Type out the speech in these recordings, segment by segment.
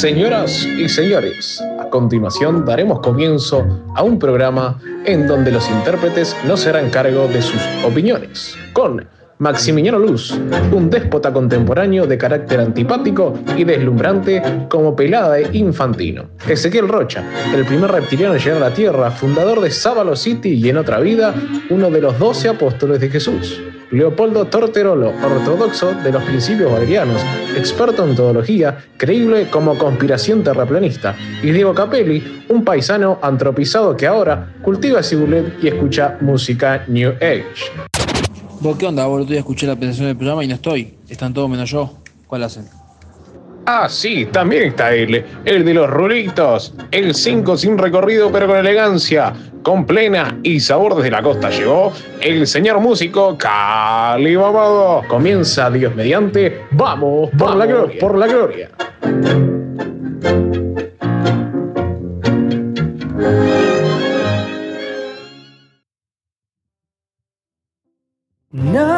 Señoras y señores, a continuación daremos comienzo a un programa en donde los intérpretes no serán cargo de sus opiniones, con Maximiliano Luz, un déspota contemporáneo de carácter antipático y deslumbrante como pelada e infantino. Ezequiel Rocha, el primer reptiliano en llegar a la Tierra, fundador de Sábalo City y en otra vida, uno de los doce apóstoles de Jesús. Leopoldo Torterolo, ortodoxo de los principios valerianos, experto en teología, creíble como conspiración terraplanista. Y Diego Capelli, un paisano antropizado que ahora cultiva cibulet y escucha música New Age. ¿Vos qué onda, escuché la presentación del programa y no estoy. Están todos menos yo. ¿Cuál hacen? Ah, sí, también está él, el de los rulitos, el 5 sin recorrido pero con elegancia, con plena y sabor desde la costa llegó el señor músico Cali Mamado. Comienza Dios mediante, vamos, por la gloria, por la gloria. Nada,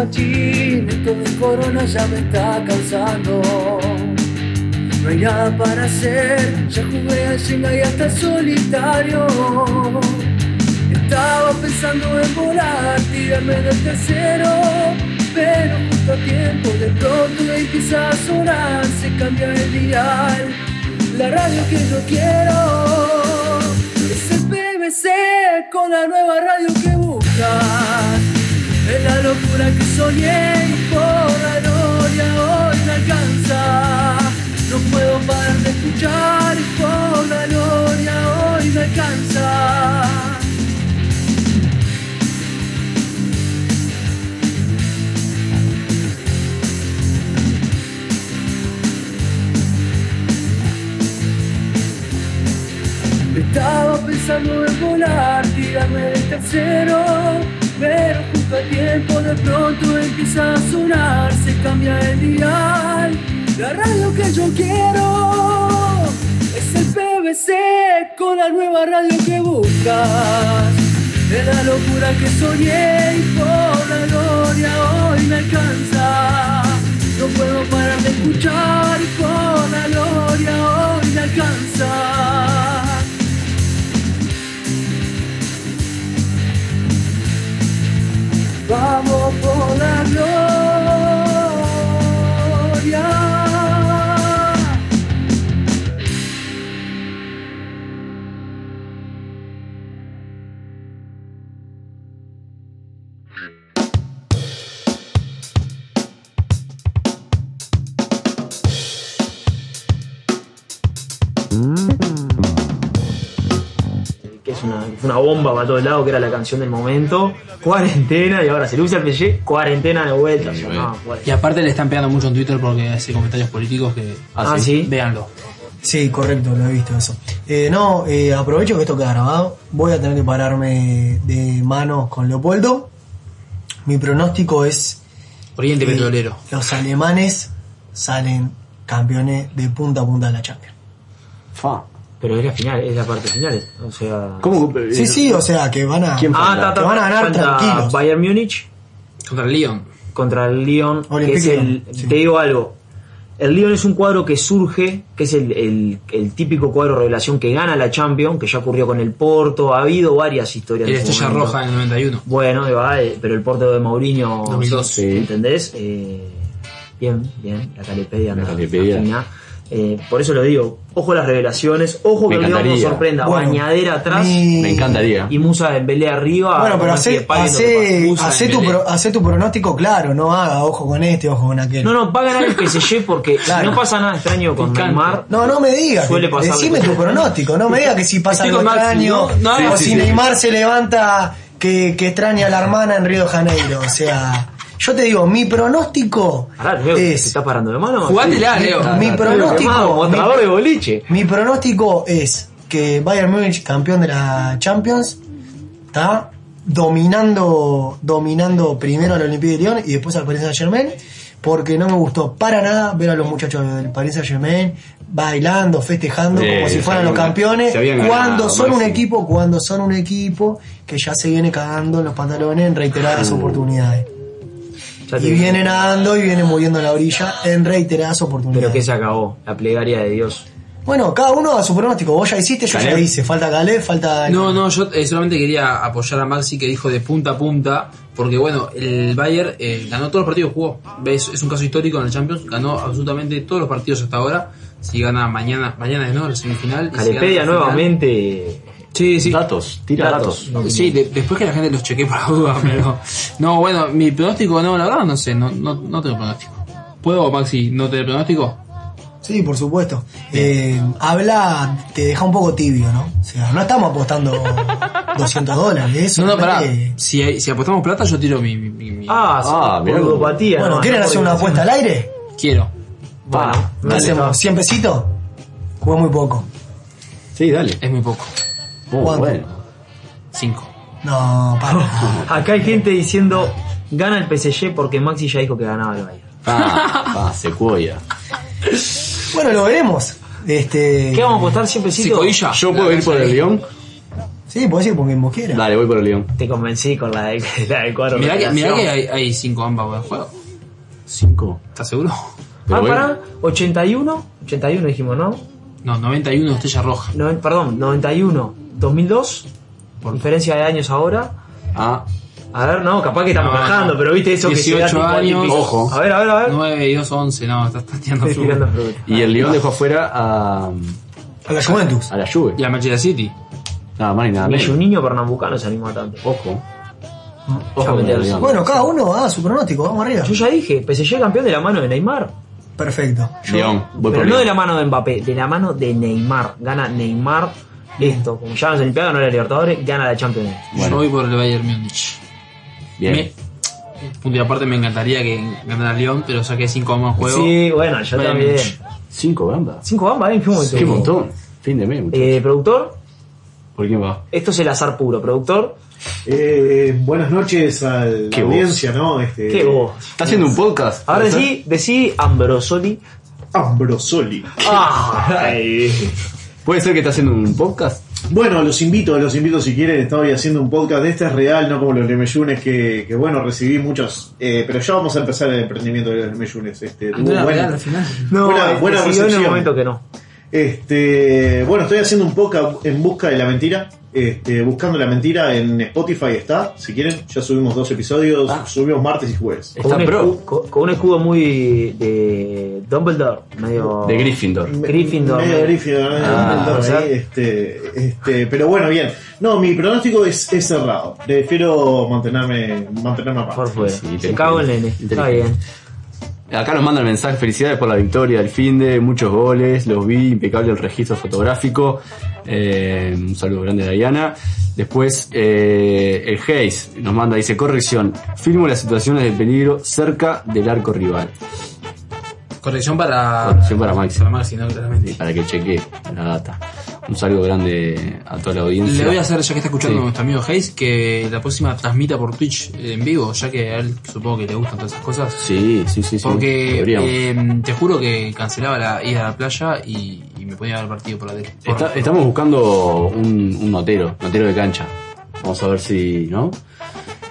Esto de corona ya me está cansando. No hay nada para hacer, ya jugué al Jenga y hasta solitario. Estaba pensando en volar, tirarme del tercero, pero justo a tiempo de pronto empieza a sonar, se cambia el dial, la radio que yo quiero es el BBC con la nueva radio que buscas. Es la locura que soñé y por la gloria hoy me alcanza. No puedo parar de escuchar y por la gloria hoy me alcanza. Estaba pensando en volar, tirarme del tercero, pero a tiempo de pronto empieza a sonar, se cambia el dial. La radio que yo quiero es el PBC con la nueva radio que buscas. Es la locura que soñé y por la gloria hoy me alcanza. No puedo parar de escuchar y por la gloria hoy me alcanza. Vamos por la gloria. Fue una bomba para todos lados, que era la canción del momento. Cuarentena, y ahora se le usa el PSG, cuarentena de vuelta. no, bueno. Y aparte le están pegando mucho en Twitter porque hace comentarios políticos que. Ah, sí. Véanlo. Sí, correcto, lo he visto eso. Eh, no, eh, aprovecho que esto queda grabado. Voy a tener que pararme de manos con Leopoldo. Mi pronóstico es Oriente que Petrolero. los alemanes salen campeones de punta a punta de la Champions. Fa. Pero es la final, es la parte final. O sea. ¿Cómo? Sí, sí, o sea que van a, ¿Quién Ah, ta, ta, Que van a ganar tranquilos. Bayern Múnich Contra el Lyon. contra el Lyon, que es el. Sí. Te digo algo. El Lyon es un cuadro que surge, que es el, el- el típico cuadro revelación que gana la Champions, que ya ocurrió con el Porto, ha habido varias historias. Y la Estrella momento. Roja en el 91. Bueno, eh, pero el Porto de Mourinho, 2002. Sí. ¿entendés? Eh, bien, bien, la Calipedia La fina. Eh, por eso lo digo, ojo a las revelaciones, ojo que el León nos sorprenda, Bueno, bañadera atrás Me encantaría. y Musa en pelea arriba. Bueno, pero hace, no hace, hace tu, pro- hace tu pronóstico claro, no haga ojo con este, ojo con aquel. No, no, va a ganar el PSG porque Claro. si no pasa nada extraño con Picante. Neymar. No, no me digas. Suele pasar Decime tu pronóstico. No me digas que si pasa algo extraño. ¿no? No o Sí, si sí, sí. Neymar se levanta que, que extraña a la hermana en Río de Janeiro. O sea, yo te digo, mi pronóstico Pará, Leo, ¿te es. estás parando de mano? Jugátela, Leo. Mi pronóstico. mi- mostrador de boliche. Mi pronóstico es que Bayern Múnich, campeón de la Champions, está dominando, dominando primero al Olympique de Lyon y después al Paris Saint Germain, porque no me gustó para nada ver a los muchachos del Paris Saint Germain bailando, festejando Eh, como si fueran los campeones, cuando ganado, son un equipo, cuando son un equipo que ya se viene cagando en los pantalones en reiteradas oportunidades. Ya Y digo. viene nadando y viene muriendo en la orilla en reiteradas oportunidades. Pero que se acabó, la plegaria de Dios. Bueno, cada uno a su pronóstico. Vos ya hiciste, yo ya hice. Falta Caleb, falta. No, no, yo eh, solamente quería apoyar a Maxi que dijo de punta a punta, porque bueno, el Bayern eh, ganó todos los partidos jugó. ¿Ves? Es un caso histórico en el Champions, ganó absolutamente todos los partidos hasta ahora. Si gana mañana, mañana es no, la semifinal. si Calepedia nuevamente. Sí, sí. Datos, tira Datos. datos. No, Sí, de- después que la gente los chequee por la duda, pero. No, bueno, mi pronóstico, no, la verdad no sé, no, no, no tengo pronóstico. ¿Puedo, Maxi, no tener pronóstico? Sí, por supuesto. Eh, habla, te deja un poco tibio, ¿no? O sea, no estamos apostando 200 dólares. Eso No, no, pará. Si, hay- si apostamos plata, yo tiro mi. mi- mi- mi- Ah, Ah, cómo- ludopatía. Bueno, no, ¿quieren no hacer una apuesta al aire? Quiero. Bueno, Ah, me ¿Hacemos gusta. 100 pesitos? Jugué muy poco. Sí, dale. Es muy poco. Muy ¿cuánto? bueno. Cinco. No, para. Acá hay gente diciendo gana el PSG porque Maxi ya dijo que ganaba el Bayern. Ah, ah, secuoya. bueno, lo veremos. Este, ¿Qué vamos a apostar siempre Psicoilla. ¿Yo puedo ir por el León? Sí, podés ir por quien vos quieras. Dale, voy por el León. Te convencí con la, de, la del cuadro. Mirá que, mirá que hay, hay cinco ambas en juego. ¿Cinco? ¿Estás seguro? Pero Ah, bueno. pará, 81, 81 dijimos, ¿no? No, 91 Estrella Roja. No, perdón, 91, 2002, por diferencia de años ahora. Ah, A ver, no, capaz que estamos No, bajando, no. pero viste eso que se da 18 tipo años. típico. Ojo. A ver, a ver, a ver. 9 y 2, 11. No, estás, estás tirando fruta. y el León dejó afuera a, A la Juventus. a la Juve. Y a Manchester City. Nada más ni nada Ni menos. un niño pernambucano se anima tanto. Ojo. Ya Ojo. Bueno, cada uno haga su pronóstico. Vamos arriba. Yo ya dije, PSG campeón de la mano de Neymar. Perfecto. Yo- León. Voy pero por no de la mano de Mbappé, de la mano de Neymar. Gana Neymar esto. Como ya no se Olimpiada, no la Libertadores, gana la Champions League. Bueno. Yo voy por el Bayern Múnich. Bien. Me, punto y aparte me encantaría que ganara León, pero saqué 5 ambas en juego. Sí, bueno, yo Bayern también. Cinco gambas. Cinco bambas, ¿eh? ¿Qué momento? Qué montón. Fin de mes, muchachos. Eh, productor, ¿Por quién va? esto es el azar puro. Productor, Eh, buenas noches a la Qué audiencia, ¿no? Este, qué voz. ¿Está haciendo un podcast? Ahora decí, decí Ambrosoli. Ambrosoli. Ay. ¿Puede ser que está haciendo un podcast? Bueno, los invito, los invito si quieren. Estoy haciendo un podcast. Este es real, no como los Lemeyunes, que, que bueno, recibí muchos. eh, pero ya vamos a empezar el emprendimiento de los Lemeyunes. Este, tuvo No buena- real al final. No, Buena- buena decidió en el recepción. momento que no. Este, bueno, estoy haciendo un podcast en busca de la mentira. Este, buscando la mentira en Spotify está. Si quieren, ya subimos dos episodios. Ah. Subimos martes y jueves. Está con, un escudo, con- con un escudo muy de Dumbledore, medio De Gryffindor. Gryffindor. Medio Gryffindor, medio Ah, Dumbledore ahí, este, este, pero bueno, bien. No, mi pronóstico es, es cerrado. Prefiero mantenerme, mantenerme aparte. Por fuera. Sí, Se inteligente. cago el nene. Está bien. Acá nos mandan el mensaje, felicidades por la victoria del fin de muchos goles, los vi, impecable el registro fotográfico. Eh, un saludo grande a Diana. Después, eh, el Hayes nos manda, dice, corrección, filmo las situaciones de peligro cerca del arco rival. Corrección para. Corrección para Maxi. Para Maxi, no, claramente. Para que cheque la data. Un saludo grande a toda la audiencia. Le voy a hacer, ya que está escuchando Sí. nuestro amigo Hayes, que la próxima transmita por Twitch en vivo, ya que a él supongo que le gustan todas esas cosas. Sí, sí, sí. sí, Porque podríamos. eh, te juro que cancelaba la ida a la playa y, y me ponía a ver el partido por la tele. Por- estamos buscando un, un notero, notero de cancha. Vamos a ver si, ¿no?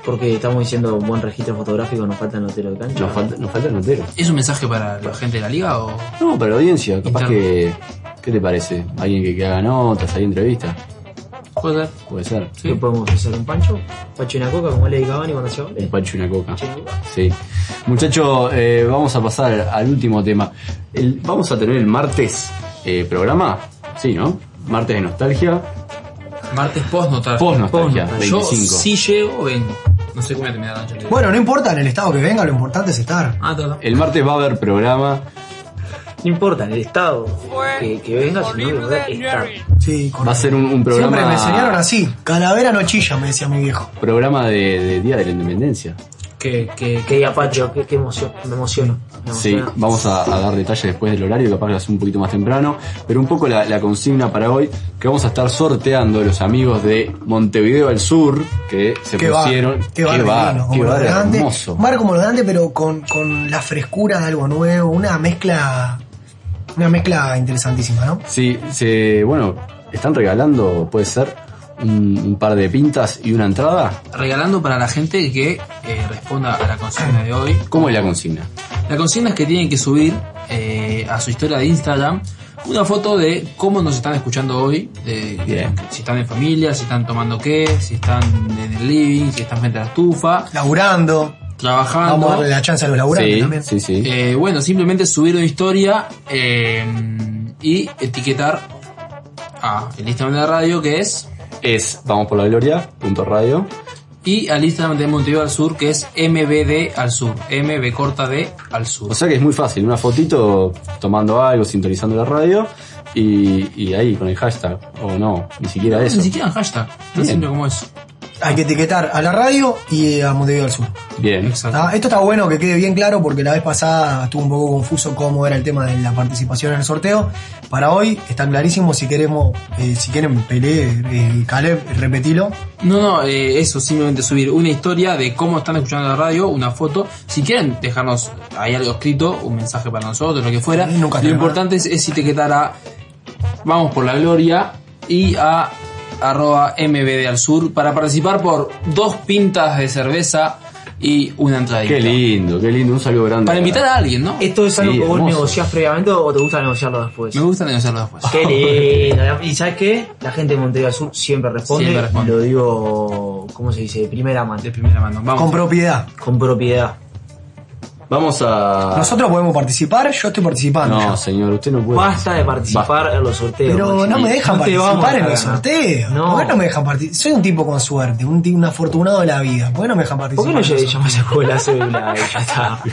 Porque estamos diciendo un buen registro fotográfico, nos falta el notero de cancha. Nos falta, nos falta el notero. ¿Es un mensaje para la gente de la liga o.? No, para la audiencia, capaz Interno. que. ¿Qué te parece? ¿Alguien que, que haga notas, hay entrevistas? Puede ser. Puede ser. Sí. ¿Qué podemos hacer? ¿Un pancho? ¿Pancho y una coca como le Cavani cuando se Un vale? pancho y una coca. Pancho y una coca. Sí. Muchachos, eh, vamos a pasar al último tema. El- vamos a tener el martes eh, programa. Sí, ¿no? Martes de nostalgia. Martes post notar. Post nostalgia, Yo 25. si llego, vengo. No sé cómo voy a terminar la noche. Bueno, no importa en el estado que venga, lo importante es estar. Ah, todo. El martes va a haber programa. No importa, en el estado que, que venga, sino que poder estar. Sí, Va a ser un, un programa. Siempre me enseñaron así. Calavera no chilla, me decía mi viejo. Programa de, de Día de la Independencia. Qué Que, que, Que diga Pacho, qué, qué emoción, me emociono. me Sí, emociona. vamos a, a dar detalles después del horario, capaz que lo hacemos un poquito más temprano, pero un poco la, la consigna para hoy, que vamos a estar sorteando los amigos de Montevideo al Sur, que se Qué bar, pusieron... qué bar, qué lo bar de antes. hermoso. Bar como lo de antes, pero con, con la frescura de algo nuevo, una mezcla, una mezcla interesantísima, ¿no? Sí, se, bueno, están regalando, puede ser, un, un par de pintas y una entrada. regalando para la gente que eh, responda a la consigna de hoy. ¿Cómo es la consigna? La consigna es que tienen que subir eh, a su historia de Instagram una foto de cómo nos están escuchando hoy, de, Bien. si están en familia, si están tomando qué, si están en el living, si están frente a la estufa, Laburando, trabajando. vamos a darle la chance a los laburantes Sí, también. sí, sí. Eh, bueno, simplemente subir una historia eh, y etiquetar a el Instagram de la radio que es Es vamos por la gloria, punto radio. y al Instagram de Montevideo al Sur que es MBD al Sur, MB corta D al Sur. O sea que es muy fácil, una fotito tomando algo, sintonizando la radio y, y ahí con el hashtag, o no, ni siquiera eso. Ni siquiera en hashtag, tan Bien. simple como eso. Hay que etiquetar a la radio y a Montevideo del Sur. Bien, Exacto. ¿Tá? Esto está bueno que quede bien claro porque la vez pasada estuvo un poco confuso cómo era el tema de la participación en el sorteo. Para hoy está clarísimo si queremos, eh, si quieren Pelé, eh, Caleb, repetilo. No, no, eh, eso, simplemente subir una historia de cómo están escuchando la radio, una foto. Si quieren dejarnos ahí algo escrito, un mensaje para nosotros, lo que fuera. Nunca lo importante es, es etiquetar a Vamos por la Gloria y a arroba MBD al Sur para participar por dos pintas de cerveza y una entradita. qué lindo, qué lindo, un saludo grande. Para invitar a alguien, ¿no? ¿Esto es algo Sí, que vos hermoso. negociás previamente o te gusta negociarlo después? Me gusta negociarlo después. Qué lindo. Y ¿sabes qué? La gente de Montevideo Sur siempre responde. Siempre responde. Lo digo, ¿cómo se dice? De primera mano. De primera mano. Vamos. Con propiedad. Con propiedad. Vamos a... Nosotros podemos participar, yo estoy participando. No, ya. señor, usted no puede. Basta de participar en los sorteos. Pero Maxi. no me dejan No participar en los sorteos. No. ¿Por qué no me dejan participar? Soy un tipo con suerte, un, un afortunado de la vida. ¿Por qué no me dejan ¿Por participar? qué no a juego de la cédula ya está?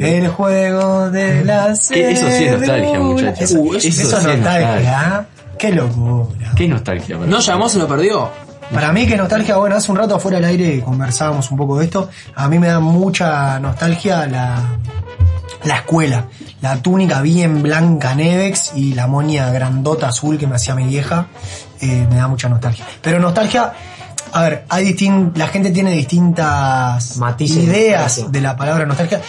El juego de la cédula. Que eso sí es nostalgia, muchachos. Eso, Uh, eso eso es sí es nostalgia. nostalgia. ¿eh? Qué locura. Qué nostalgia. ¿No llamó, se lo perdió? Para mí que nostalgia, bueno, hace un rato afuera del aire conversábamos un poco de esto. A mí me da mucha nostalgia la, la escuela. La túnica bien blanca Nevex y la moña grandota azul que me hacía mi vieja. eh, me da mucha nostalgia. Pero nostalgia, a ver, hay distin la gente tiene distintas Matices de ideas de la palabra nostalgia.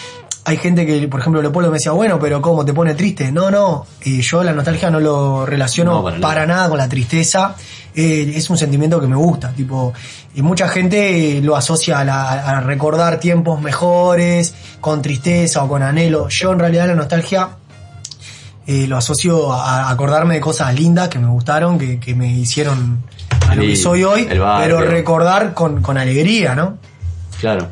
Hay gente que, por ejemplo, Leopoldo me decía, bueno, pero ¿cómo te pone triste? No, no, eh, yo la nostalgia no lo relaciono No, para para, nada. con la tristeza. Eh, es un sentimiento que me gusta, tipo, y mucha gente lo asocia a, la- a recordar tiempos mejores, con tristeza o con anhelo. Yo en realidad la nostalgia eh, lo asocio a, acordarme de cosas lindas que me gustaron, que, que me hicieron a lo que soy hoy, pero recordar con, con alegría, ¿no? Claro.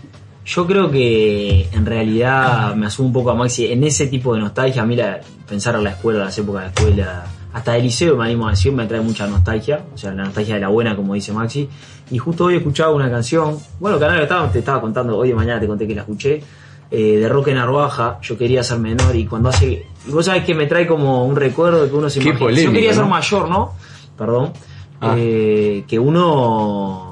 Yo creo que en realidad me asumo un poco a Maxi en ese tipo de nostalgia. A mí la- pensar en la escuela, las épocas de escuela, hasta el liceo me animo a decir, me trae mucha nostalgia. O sea, la nostalgia de la buena, como dice Maxi. Y justo hoy escuchaba una canción, bueno, canal estaba, te estaba contando, hoy de mañana te conté que la escuché, eh, de Roque Narvaja. Yo quería ser menor y cuando hace. Y vos sabés que me trae como un recuerdo de que uno se Qué imagina. polémico, Yo quería ser mayor, ¿no? Perdón. Ah. Eh, que uno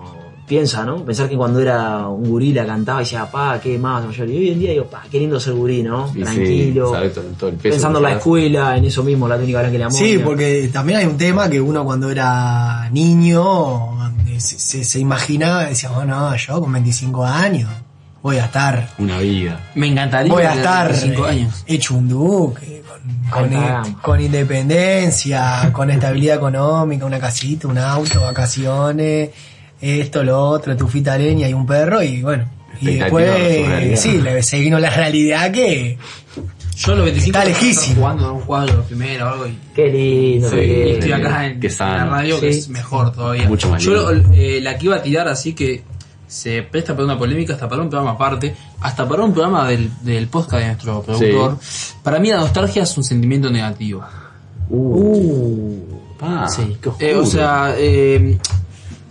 piensa, ¿no? Pensar que cuando era un gurí la cantaba y decía, pa, qué más mayor. Y hoy en día digo, pa, qué lindo ser gurí, ¿no? Y sí, Tranquilo. sabe todo, todo el peso pensando en que la escuela, en eso mismo, la túnica blanca y la Sí, porque también hay un tema que uno cuando era niño se, se, se imaginaba, decía, bueno, yo con 25 años voy a estar Una vida. Me encantaría voy a estar 25 eh, años. hecho un duque, con, con, con independencia, con estabilidad económica, una casita, un auto, vacaciones, esto, lo otro, tufita de leña y un perro y bueno. Y después, sí, le se vino la realidad que Yo a los 25 Está lejísimo. jugando en un cuadro primero o algo y, Qué lindo, Sí, qué y lindo. estoy acá en, la radio que Sí. es mejor todavía. Mucho más Yo lindo. eh, la que iba a tirar así que se presta para una polémica hasta para un programa aparte, hasta para un programa del, del podcast de nuestro productor. Para mí la nostalgia es un sentimiento negativo. Uh. Ah, Sí. qué oscuro. Eh, o sea, eh,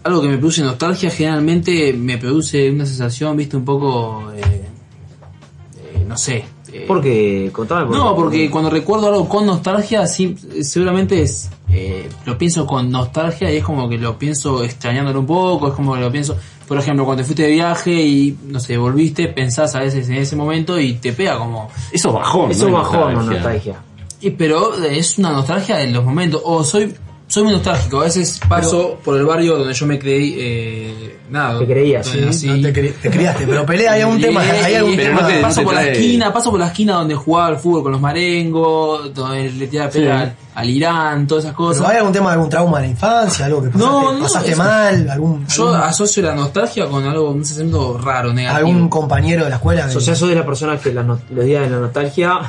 algo que me produce nostalgia generalmente me produce una sensación, viste, un poco, eh, eh, no sé, Porque, contame. por No, porque cuando recuerdo algo con nostalgia, sí, seguramente es, eh, lo pienso con nostalgia y es como que lo pienso extrañándolo un poco, es como que lo pienso, por ejemplo, cuando te fuiste de viaje y, no sé, volviste, pensás a veces en ese momento y te pega como... Eso es bajón. Eso ¿no? bajó no Nostalgia. nostalgia. Y, pero es una nostalgia de los momentos, o soy... Soy muy nostálgico, a veces paso por el barrio donde yo me creí, eh, nada. Te creías, sí. No te, cre- te criaste, pero pelea, hay Y- tema, hay algún Pero tema. no te- paso no por la esquina, paso por la esquina donde jugaba al fútbol con los marengos, donde le tiraba Sí. pela al, al Irán, todas esas Pero cosas. hay algún tema, algún trauma de la infancia, algo que pasaste, No, no, pasaste eso- mal, algún, Yo algún, asocio la nostalgia con algo, un sentido raro, negativo. algún compañero de la escuela. que- O sea, sos de las personas que las no- los días de la nostalgia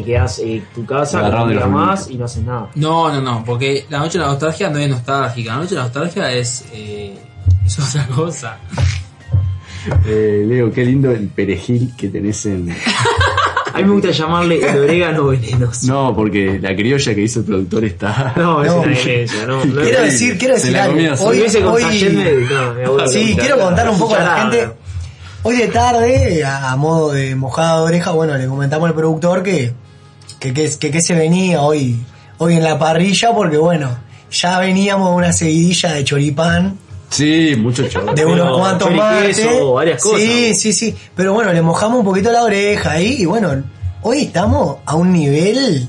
te quedas en tu casa, día los más y no haces nada. No, no, no, porque la noche de la nostalgia no es nostálgica, la noche de la nostalgia es, eh, es otra cosa. Eh, Leo, qué lindo el perejil que tenés en. A mí me gusta llamarle el orégano venenoso. No, porque la criolla que hizo el productor está. No, es No. una demencia, no. no Quiero decir, quiero decir algo. Hoy, hoy- no, sí, quiero contar un poco a la gente. Hoy de tarde, a modo de mojada de oreja, bueno, le comentamos al productor que que, que, que, que se venía hoy, hoy en la parrilla, porque bueno, ya veníamos de una seguidilla de choripán, Sí, mucho chorro. de unos cuantos mates. varias cosas. Sí, sí, sí. Pero bueno, le mojamos un poquito la oreja ahí y bueno, hoy estamos a un nivel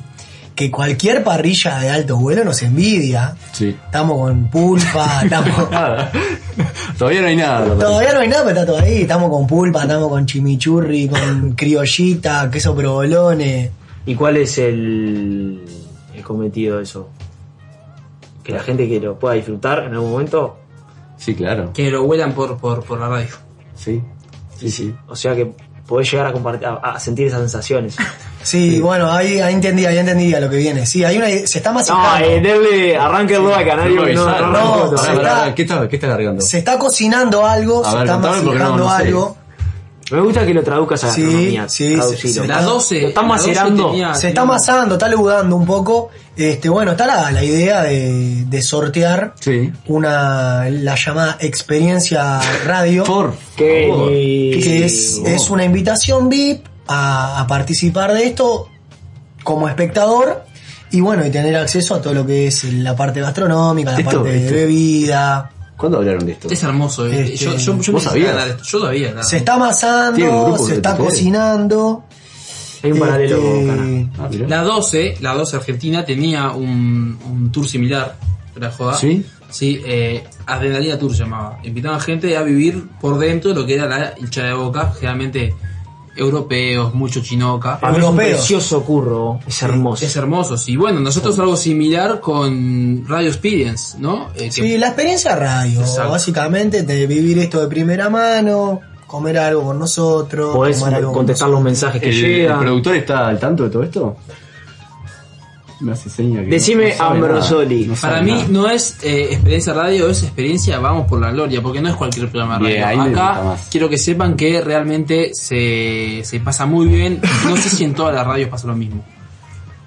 que cualquier parrilla de alto vuelo nos envidia. Sí. Estamos con pulpa, estamos... Nada. Todavía no hay nada. Todavía no hay nada, pero está todo ahí. Estamos con pulpa, estamos con chimichurri, con criollita, queso provolone. ¿Y cuál es el, el cometido de eso? Que la gente que lo pueda disfrutar en algún momento. Sí, claro. Que lo huelan por, por, por la radio. Sí. Sí, sí. O sea que podés llegar a, compartir, a, a sentir esas sensaciones. Sí, bueno, ahí, ahí entendí, ahí entendí a lo que viene. Sí, hay una, se está No, masticando. eh, darle arranque el a Canario. No, No, no, no, no, no, se está- ¿Qué está, qué está cargando? Se está cocinando algo, A se ver, está no- no sé. Me gusta que lo traduzcas a Sí, gastronomía. sí, traducilo. se- Las 12. Lo 12 macerando. tenía- Se está amasando, está leudando un poco. Este, bueno, está la, la idea de, de sortear Sí. una la llamada experiencia radio. Por Qué favor. lindo. que es, es una invitación VIP a, a participar de esto como espectador y bueno, y tener acceso a todo lo que es la parte gastronómica, la Esto- parte esto- de bebida. ¿Cuándo hablaron de esto? Es hermoso. eh. Este, yo, yo, yo ¿vos me sabías? ganar esto. Yo todavía. nada. Se está amasando, se está cocinando. Hay un paralelo Este, con Cana. Ah. La 12, la 12 Argentina tenía un, un tour similar, la joda. ¿Sí? Sí, eh, Adrenalina Tour se llamaba. Invitaban gente a vivir por dentro de lo que era la hinchada de boca, generalmente europeos, mucho chinoca. Mí es un Europeos. precioso curro. Es hermoso. Es hermoso, sí. Bueno, nosotros algo similar con Radio Experience, ¿no? Eh, que- Sí, la experiencia radio, Exacto. básicamente, de vivir esto de primera mano, comer algo con nosotros. Podés contestar los mensajes que ¿El, el llegan. productor está al tanto de todo esto? Me hace seña que Decime no sabe Ambrosoli. nada, no sabe Para mí nada. no es eh, experiencia radio, es experiencia vamos por la gloria, porque no es cualquier programa de Bien, radio. ahí me gusta Acá más. quiero que sepan que realmente se, se pasa muy bien. No sé si en todas las radios pasa lo mismo.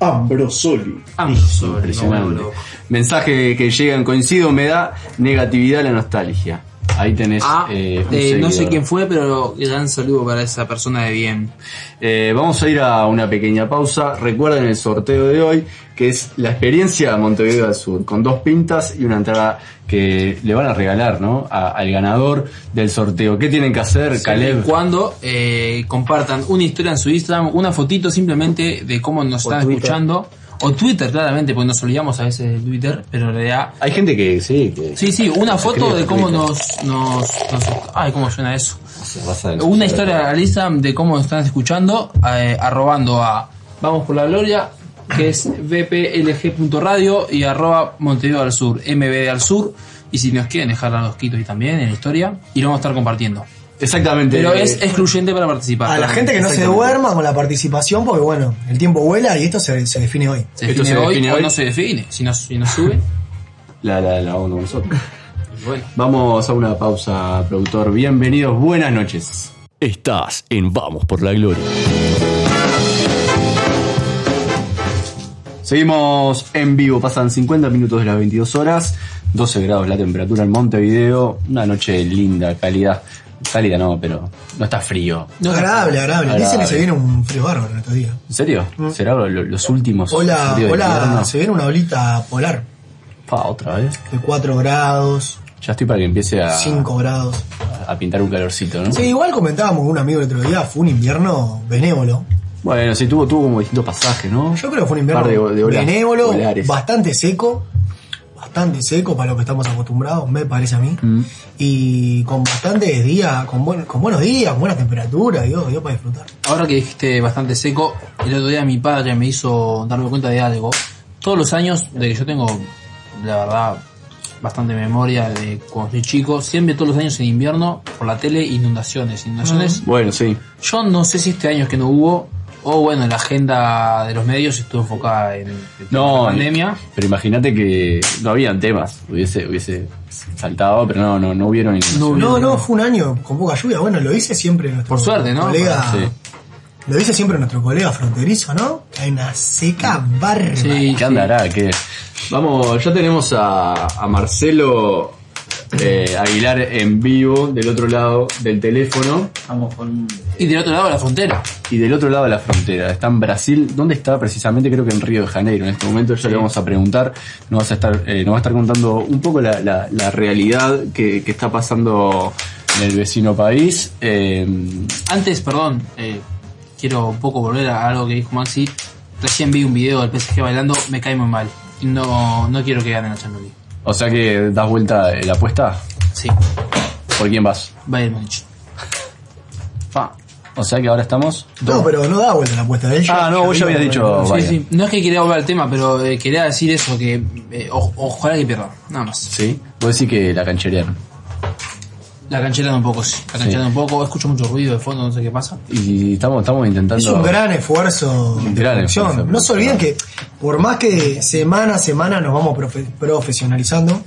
Ambrosoli. Vamos, Impresionante. Mensaje que llegan, coincido, me da negatividad la nostalgia. Ahí tenés Ah, eh, un eh, no sé quién fue, pero gran saludo para esa persona de bien. Eh, vamos a ir a una pequeña pausa. Recuerden el sorteo de hoy, que es la experiencia Montevideo al Sur, con dos pintas y una entrada que le van a regalar ¿no? A- al ganador del sorteo. ¿Qué tienen que hacer, Caleb? Cuando eh, compartan una historia en su Instagram, una fotito simplemente de cómo nos están Twitter. escuchando, o Twitter claramente, porque nos olvidamos a veces de Twitter, pero en realidad Hay gente que sí, que Sí, sí, una foto de cómo nos, nos, nos- Ay, cómo suena eso. Una historia al Instagram de cómo nos están escuchando, eh, arrobando a Vamos por la Gloria, que es vplg.radio y arroba Montevideo al Sur, MB al Sur. Y si nos quieren dejar a los quitos ahí también en la historia, y lo vamos a estar compartiendo. Exactamente. Pero Eh, es excluyente para participar. A la gente que no se duerma con la participación, porque bueno, el tiempo vuela y esto se, se define hoy. Se Esto se hoy define hoy. no se define. Si nos, si sube, La, la, la vamos nosotros. bueno. Vamos a una pausa, productor. Bienvenidos, buenas noches. Estás en Vamos por la Gloria. Seguimos en vivo, pasan 50 minutos de las 22 horas, 12 grados la temperatura en Montevideo, una noche linda, calidad Cálida no, pero no está frío. No, agradable, agradable. Dicen que Agradable. se viene un frío bárbaro en estos días. ¿En serio? ¿Será lo- lo- los últimos Hola, hola, se viene una olita polar Pa, otra vez. de 4 grados, Ya estoy para que empiece a, 5 grados. a pintar un calorcito, ¿no? Sí, igual comentábamos con un amigo el otro día, fue un invierno benévolo. Bueno, sí, tuvo, tuvo como distintos pasajes, ¿no? Yo creo que fue un invierno Par de- de olas benévolo, polares. bastante seco, bastante seco para lo que estamos acostumbrados, me parece a mí. Mm. Y con bastantes días, con, buen- con buenos días, con buenas temperaturas, Dios, Dios para disfrutar. Ahora que dijiste bastante seco, el otro día mi padre me hizo darme cuenta de algo. Todos los años, de que yo tengo, la verdad, bastante memoria de cuando soy chico, siempre todos los años en invierno, por la tele, inundaciones. Inundaciones. Bueno, sí. Yo no sé si este año es que no hubo, o bueno, la agenda de los medios estuvo enfocada en, en No, la pandemia. Pero imagínate que no habían temas. Hubiese, hubiese saltado, pero no, no, no hubieron ningún. No. No, no, fue un año con poca lluvia. Bueno, lo dice siempre nuestro Por suerte, ¿no? colega. Sí. Lo dice siempre nuestro colega fronterizo, ¿no? Hay una seca bárbara. Sí, ¿Qué andará? ¿Qué? Vamos, ya tenemos a, a Marcelo eh, Aguilar en vivo del otro lado del teléfono Vamos con. Y del otro lado de la frontera. y del otro lado de la frontera. Está en Brasil. ¿Dónde está precisamente? Creo que en Río de Janeiro. En este momento ya le vamos a preguntar. Nos, vas a estar, eh, nos va a estar contando un poco la, la- la realidad que, que está pasando en el vecino país. Eh, Antes, perdón, eh, quiero un poco volver a algo que dijo Maxi. Recién vi un video del PSG bailando, me cae muy mal. No, no quiero que ganen la Champions League. O sea que das vuelta eh, la apuesta. Sí, ¿Por quién vas? Bayern Múnich. Fa. O sea que ahora estamos. No, pero no da vuelta la apuesta de ella. Ah, no, vos ya habías dicho- Sí, Bayern. sí. No es que quería volver al tema, pero eh, quería decir eso, que eh, o- ojalá que pierdan, nada más. Sí. Vos decís que la cancherearon. La canchelan un poco, sí. La canchelan un poco, escucho mucho ruido de fondo, no sé qué pasa. Y estamos, estamos intentando. Es un gran esfuerzo de Gran producción. esfuerzo de No se olviden que por más que semana a semana nos vamos profe- profesionalizando,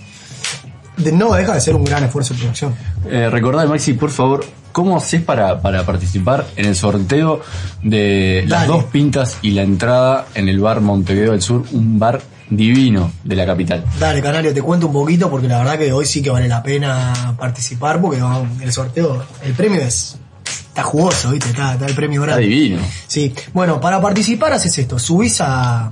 de- no deja de ser un gran esfuerzo de producción. Eh, recordad, Maxi, por favor, ¿cómo haces para, para participar en el sorteo de las dos pintas y la entrada en el bar Montevideo del Sur, un bar divino de la capital? Dale, Canario, te cuento un poquito porque la verdad que hoy sí que vale la pena participar porque vamos, el sorteo, el premio es... Está jugoso, ¿viste? Está, está el premio Está grande. divino. Sí, bueno, para participar haces esto, subís a,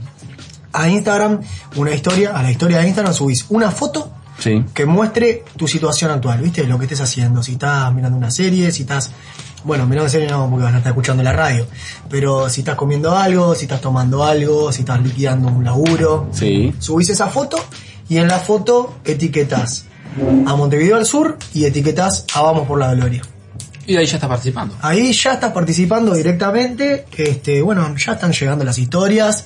a Instagram una historia, a la historia de Instagram subís una foto Sí. que muestre tu situación actual, ¿viste? Lo que estés haciendo, si estás mirando una serie, si estás, bueno, mirando serie no, porque vas a estar escuchando la radio, pero si estás comiendo algo, si estás tomando algo, si estás liquidando un laburo, Sí. subís esa foto y en la foto etiquetas a Montevideo al Sur y etiquetas a Vamos por la Gloria. Y ahí ya estás participando. Ahí ya estás participando directamente. Este, bueno, ya están llegando las historias.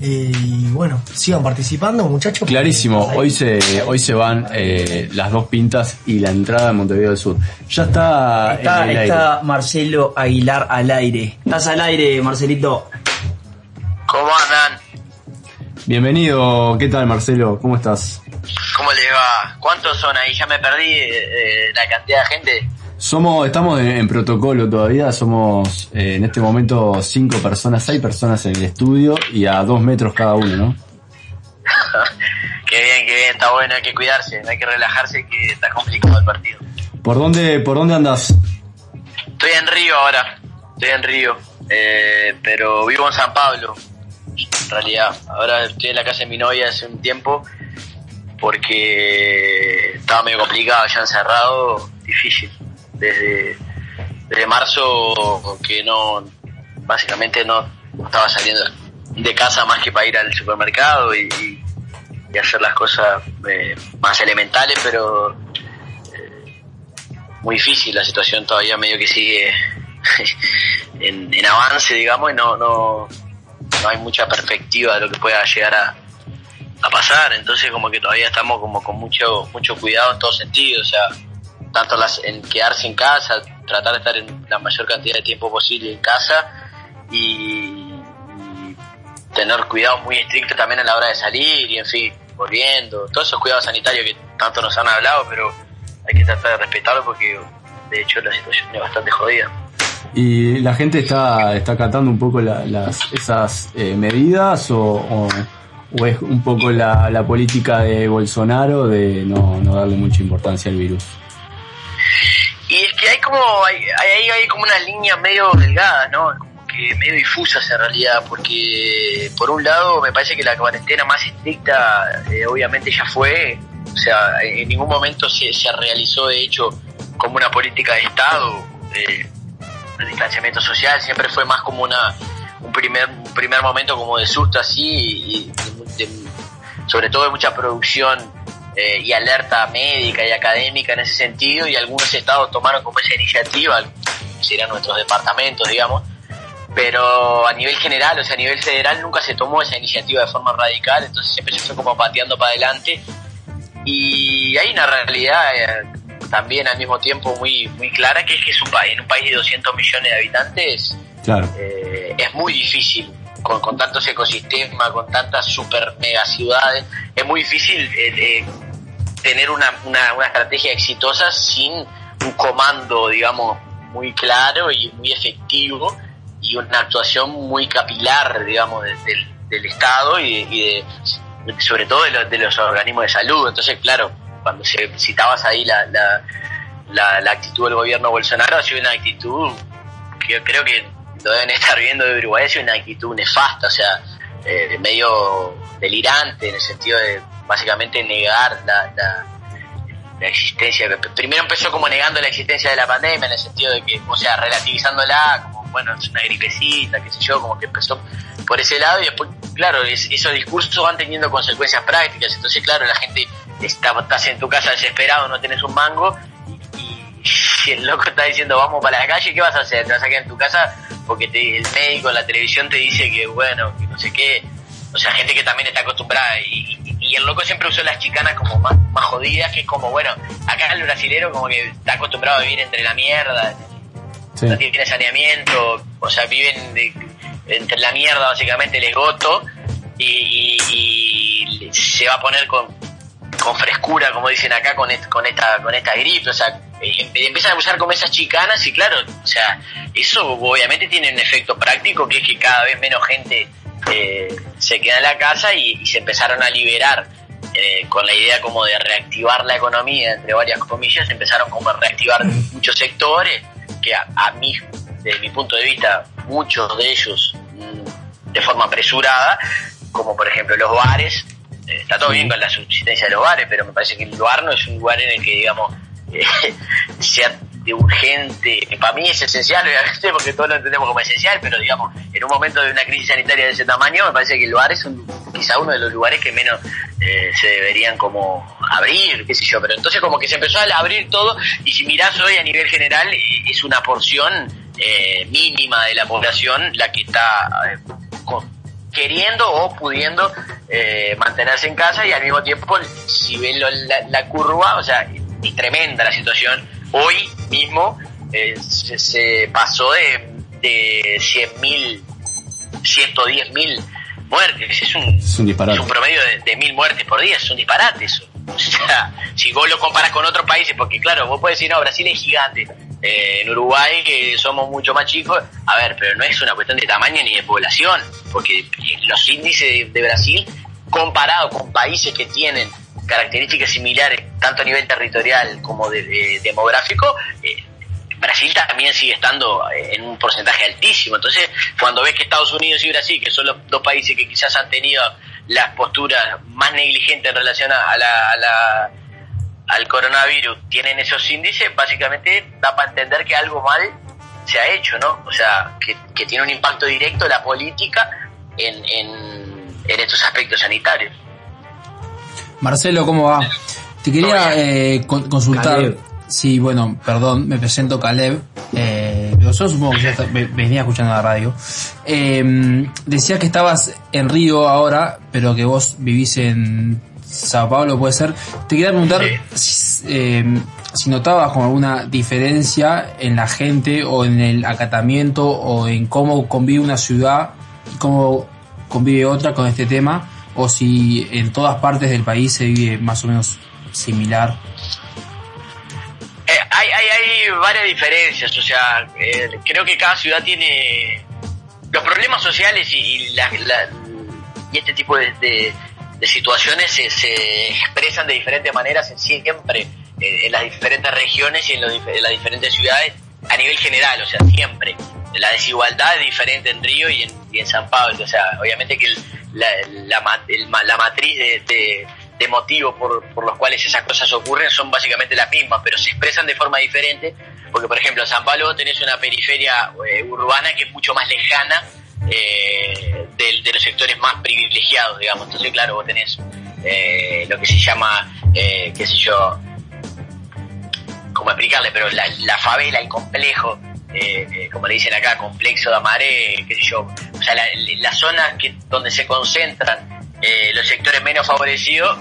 eh, y bueno, sigan participando, muchachos. Clarísimo, hoy se, hoy se van eh, las dos pintas y la entrada de Montevideo del Sur. Ya está, Está, en el aire. está Marcelo Aguilar al aire. Estás al aire, Marcelito. ¿Cómo andan? Bienvenido, ¿qué tal Marcelo? ¿Cómo estás? ¿Cómo les va? ¿Cuántos son ahí? Ya me perdí eh, la cantidad de gente. Somos, estamos en, en protocolo todavía, somos eh, en este momento cinco personas, seis personas en el estudio y a dos metros cada uno, ¿no? Qué bien, qué bien, está bueno, hay que cuidarse, no hay que relajarse que está complicado el partido. ¿Por dónde, por dónde andas? Estoy en Río ahora, estoy en Río, eh, pero vivo en San Pablo, en realidad. Ahora estoy en la casa de mi novia hace un tiempo porque estaba medio complicado, ya encerrado, difícil. Desde, desde marzo que no, básicamente no estaba saliendo de casa más que para ir al supermercado y, hacer las cosas eh, más elementales, pero eh, muy difícil. La situación todavía medio que sigue en, en avance, digamos, y no, no, no hay mucha perspectiva de lo que pueda llegar a, a pasar, entonces como que todavía estamos como con mucho, mucho cuidado en todos sentidos, o sea, tanto las, en quedarse en casa, tratar de estar en la mayor cantidad de tiempo posible en casa y, tener cuidado muy estricto también a la hora de salir y en fin, volviendo, todos esos cuidados sanitarios que tanto nos han hablado, pero hay que tratar de respetarlo porque de hecho la situación es bastante jodida. ¿Y la gente está, está acatando un poco la- las, esas eh, medidas o, es un poco la, la política de Bolsonaro de no darle mucha importancia al virus? Que hay como, hay, hay, hay como unas líneas medio delgadas, ¿no? Como que medio difusas en realidad, porque por un lado me parece que la cuarentena más estricta eh, obviamente ya fue, o sea, en ningún momento se, se realizó de hecho como una política de Estado, eh, el distanciamiento social, siempre fue más como una un primer, un primer momento como de susto así, y, y de- sobre todo de mucha producción eh, y alerta médica y académica en ese sentido, y algunos estados tomaron como esa iniciativa, serían nuestros departamentos, digamos, pero a nivel general, o sea, a nivel federal nunca se tomó esa iniciativa de forma radical, entonces siempre se fue como pateando para adelante, y hay una realidad eh, también al mismo tiempo muy, muy clara, que es que es un país, en un país de 200 millones de habitantes, Claro. eh, es muy difícil con, con tantos ecosistemas, con tantas super mega ciudades, es muy difícil eh, eh, tener una, una, una estrategia exitosa sin un comando, digamos, muy claro y muy efectivo y una actuación muy capilar, digamos, de- del, del Estado y, de, y sobre todo de, los- de los organismos de salud. Entonces, claro, cuando se citabas ahí la, la, la, la actitud del gobierno Bolsonaro, ha sido una actitud que yo creo que lo deben estar viendo de Uruguay, ha sido una actitud nefasta, o sea, eh, medio delirante en el sentido de básicamente negar la, la, existencia. Primero empezó como negando la existencia de la pandemia, en el sentido de que, o sea, relativizándola, como, bueno, es una gripecita, qué sé yo, como que empezó por ese lado, y después, claro, es- esos discursos van teniendo consecuencias prácticas, entonces, claro, la gente está, estás en tu casa desesperado, no tenés un mango, y si el loco está diciendo vamos para la calle, ¿qué vas a hacer? ¿Te vas a quedar en tu casa? Porque te- el médico la televisión te dice que, bueno, que no sé qué. O sea, gente que también está acostumbrada. Y- y el loco siempre usó las chicanas como más, más jodidas, que es como, bueno, acá el brasilero como que está acostumbrado a vivir entre la mierda, Sí. no tiene saneamiento, o sea, viven de- entre la mierda básicamente, el esgoto, y, y- y se va a poner con, con frescura, como dicen acá, con, con esta con esta gripe, o sea, eh, empiezan a usar como esas chicanas y claro, o sea, eso obviamente tiene un efecto práctico que es que cada vez menos gente eh, se queda en la casa y, y se empezaron a liberar eh, con la idea como de reactivar la economía, entre varias comillas, empezaron como a reactivar muchos sectores que a, a mí, desde mi punto de vista, muchos de ellos mm, de forma apresurada, como por ejemplo los bares, eh, está todo bien con la subsistencia de los bares, pero me parece que el bar no es un lugar en el que, digamos, eh, sea de urgente, para mí es esencial, obviamente, porque todos lo entendemos como esencial, pero digamos, en un momento de una crisis sanitaria de ese tamaño, me parece que el bar es un- quizá uno de los lugares que menos eh, se deberían como abrir, qué sé yo, pero entonces como que se empezó a abrir todo, y si mirás hoy a nivel general, eh, es una porción eh, mínima de la población la que está eh, queriendo o pudiendo eh, mantenerse en casa y al mismo tiempo si ven lo- la, la curva, o sea, es tremenda la situación. Hoy mismo eh, se, se pasó de, de 100.000, 110.000 muertes. Es un, Es un disparate. es un promedio de, mil muertes por día, es un disparate eso. O sea, si vos lo comparas con otros países, porque claro, vos podés decir, no, Brasil es gigante, eh, en Uruguay eh, somos mucho más chicos, a ver, pero no es una cuestión de tamaño ni de población, porque eh, los índices de, de Brasil, comparado con países que tienen características similares, tanto a nivel territorial como de, de- demográfico, eh, Brasil también sigue estando eh, en un porcentaje altísimo. Entonces, cuando ves que Estados Unidos y Brasil, que son los dos países que quizás han tenido las posturas más negligentes en relación a, la, a la- al coronavirus, tienen esos índices, básicamente da para entender que algo mal se ha hecho, ¿no? O sea, que, tiene un impacto directo la política en, en estos aspectos sanitarios. Marcelo, ¿cómo va? Te quería eh, con- consultar. Caleb. Sí, bueno, perdón, me presento Caleb. Eh, pero yo supongo que ya está- ve- venía escuchando la radio. Eh, decía que estabas en Río ahora, pero que vos vivís en Sao Paulo, puede ser. Te quería preguntar si, eh, si notabas como alguna diferencia en la gente o en el acatamiento o en cómo convive una ciudad y cómo convive otra con este tema, o si en todas partes del país se vive más o menos similar. Eh, hay, hay, hay varias diferencias, o sea, eh, creo que cada ciudad tiene los problemas sociales y, y la- la- y este tipo de, de- situaciones se, se expresan de diferentes maneras siempre en, las diferentes regiones y en, los en las diferentes ciudades a nivel general, o sea, siempre. La desigualdad es diferente en Río y en, San Pablo, o sea, obviamente que el- la, la, el la matriz de, de- de motivos por, por los cuales esas cosas ocurren son básicamente las mismas, pero se expresan de forma diferente, porque por ejemplo en San Pablo tenés una periferia eh, urbana que es mucho más lejana eh, del- de, los sectores más privilegiados, digamos. Entonces, claro, vos tenés eh, lo que se llama, eh, qué sé yo, cómo explicarle, pero la favela, el complejo, eh, eh, como le dicen acá, complexo de Amaré, qué sé yo, o sea, la, la zona que, donde se concentran eh, los sectores menos favorecidos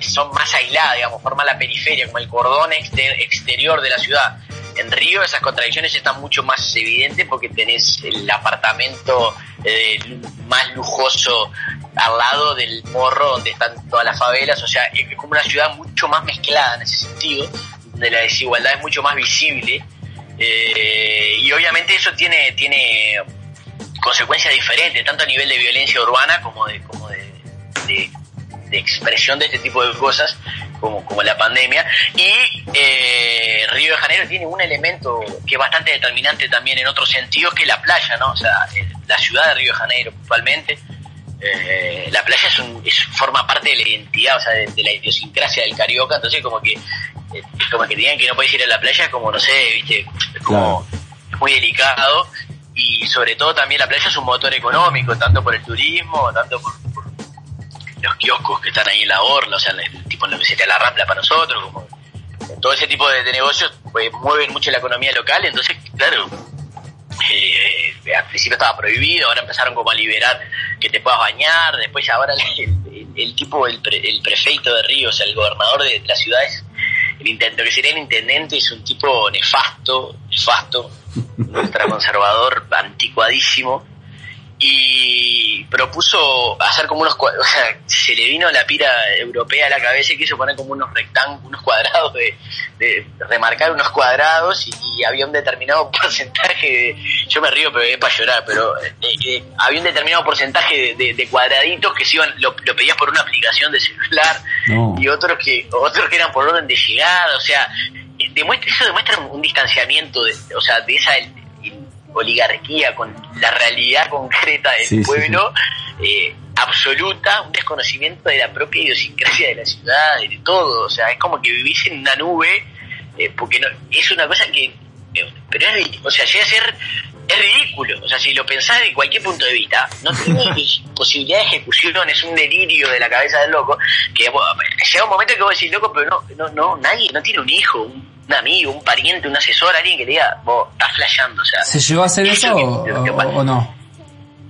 son más aisladas, digamos, forman la periferia, como el cordón exter- exterior de la ciudad. En Río esas contradicciones están mucho más evidentes porque tenés el apartamento eh, más lujoso al lado del morro donde están todas las favelas, o sea, es como una ciudad mucho más mezclada en ese sentido, donde la desigualdad es mucho más visible eh, y obviamente eso tiene, tiene consecuencias diferentes, tanto a nivel de violencia urbana como de, como de, de- expresión de este tipo de cosas, como, como la pandemia. Y eh, Río de Janeiro tiene un elemento que es bastante determinante también en otros sentidos, que es la playa, ¿no? O sea, la ciudad de Río de Janeiro puntualmente. eh, la playa es un, es- forma parte de la identidad, o sea, de, la idiosincrasia del carioca, entonces como que como que digan que no puedes ir a la playa, es como, no sé, viste, es como es muy delicado. Y sobre todo también la playa es un motor económico, tanto por el turismo, tanto por, por los kioscos que están ahí en la orla, o sea, el tipo en lo que sería la rampla para nosotros, como todo ese tipo de, de negocios pues, mueven mucho la economía local, entonces, claro, eh, eh, al principio estaba prohibido, ahora empezaron como a liberar que te puedas bañar, después ahora el, el- el tipo, el, pre- el prefeito de Río, o sea, el gobernador de, la ciudad es el intendente, que sería el intendente es un tipo nefasto, nefasto, ultraconservador, anticuadísimo, y propuso hacer como unos cuadrados, o sea, se le vino la pira europea a la cabeza y quiso poner como unos rectángulos, unos cuadrados, de, de remarcar unos cuadrados y, y había un determinado porcentaje de, yo me río pero es para llorar, pero eh, eh, había un determinado porcentaje de, cuadraditos que se iban, lo, lo pedías por una aplicación de celular No. y otros que otros que eran por orden de llegada, o sea, eh, demuestra, eso demuestra un distanciamiento, de, o sea, de esa oligarquía con la realidad concreta del Sí, sí, pueblo eh, absoluta, un desconocimiento de la propia idiosincrasia de la ciudad, de todo, o sea, es como que vivís en una nube, eh, porque no, es una cosa que, eh, pero es, o sea, llega a ser, es ridículo, o sea, si lo pensás de cualquier punto de vista, no tiene posibilidad de ejecución, es un delirio de la cabeza del loco, que bueno, llega un momento que vos decís, loco, pero no, no, no, nadie, no tiene un hijo, un, un amigo, un pariente, un asesor, alguien que le diga, vos estás flasheando, o sea, ¿Se llegó a hacer eso o, lo que o- pasa- o no?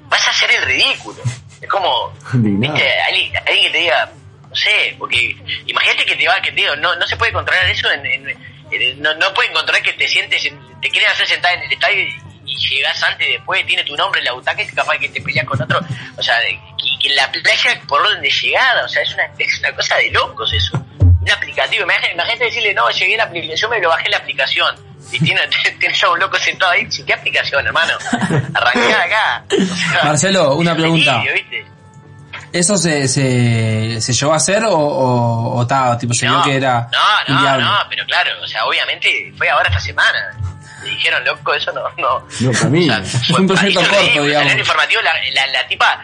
vas a hacer el ridículo. Es como, viste, alguien, alguien que te diga, no sé, porque imagínate que te va, que te digo, no, no se puede controlar eso, en, en- en- no, no pueden controlar que te sientes, en- te quieren hacer sentar en el estadio y, y llegas antes y después, tiene tu nombre en la butaca y es capaz que te peleas con otro, o sea, que, la playa por orden de llegada, o sea, es una, es una cosa de locos eso. Un aplicativo, imagínate, imagínate decirle, no, llegué a la aplicación, yo me lo bajé la aplicación. Y tiene, tienes a un loco sentado ahí, ¿qué aplicación, hermano? Arrancá acá. O sea, Marcelo, una pregunta. ¿viste? ¿Eso se, se, se llegó a hacer o, o, o ta, tipo, se vio No, que era no, no, inviable? no, pero claro, o sea, obviamente fue ahora esta semana. Le dijeron, loco, eso no, no. No, para mí. O sea, Es un proyecto corto, digamos. salió en el informativo, la, la, la tipa,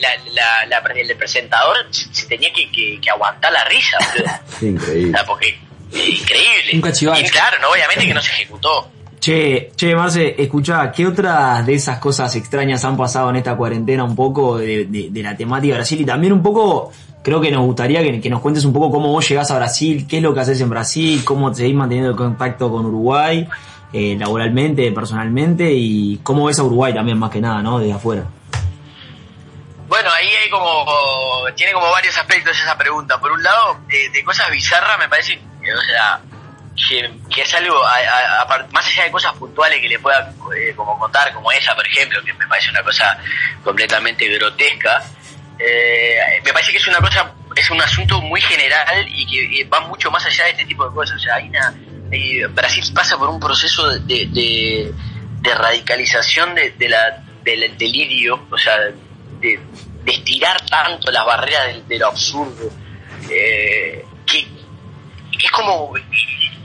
la, la, la- el presentador se tenía que, que, que aguantar la risa, boludo. O Increíble. sea, porque eh, increíble. Un cachivache. Y claro, no, obviamente que no se ejecutó. Che, che, Marce, escuchá, ¿qué otras de esas cosas extrañas han pasado en esta cuarentena un poco de, de- de la temática de Brasil? Y también un poco, creo que nos gustaría que, que nos cuentes un poco cómo vos llegás a Brasil, qué es lo que haces en Brasil, cómo seguís manteniendo el contacto con Uruguay, eh, laboralmente, personalmente, y cómo ves a Uruguay también, más que nada, ¿no? Desde afuera. Bueno, ahí hay como. Tiene como varios aspectos esa pregunta. Por un lado, de, cosas bizarras, me parece que, o sea, que, es algo. a- a- más allá de cosas puntuales que le pueda eh, como contar, como esa, por ejemplo, que me parece una cosa completamente grotesca. eh, me parece que es una cosa. Es un asunto muy general y que va mucho más allá de este tipo de cosas. O sea, hay una. Eh, Brasil pasa por un proceso de, radicalización de, la, del delirio, o sea, de, estirar tanto las barreras de, de lo absurdo, eh, que, es como,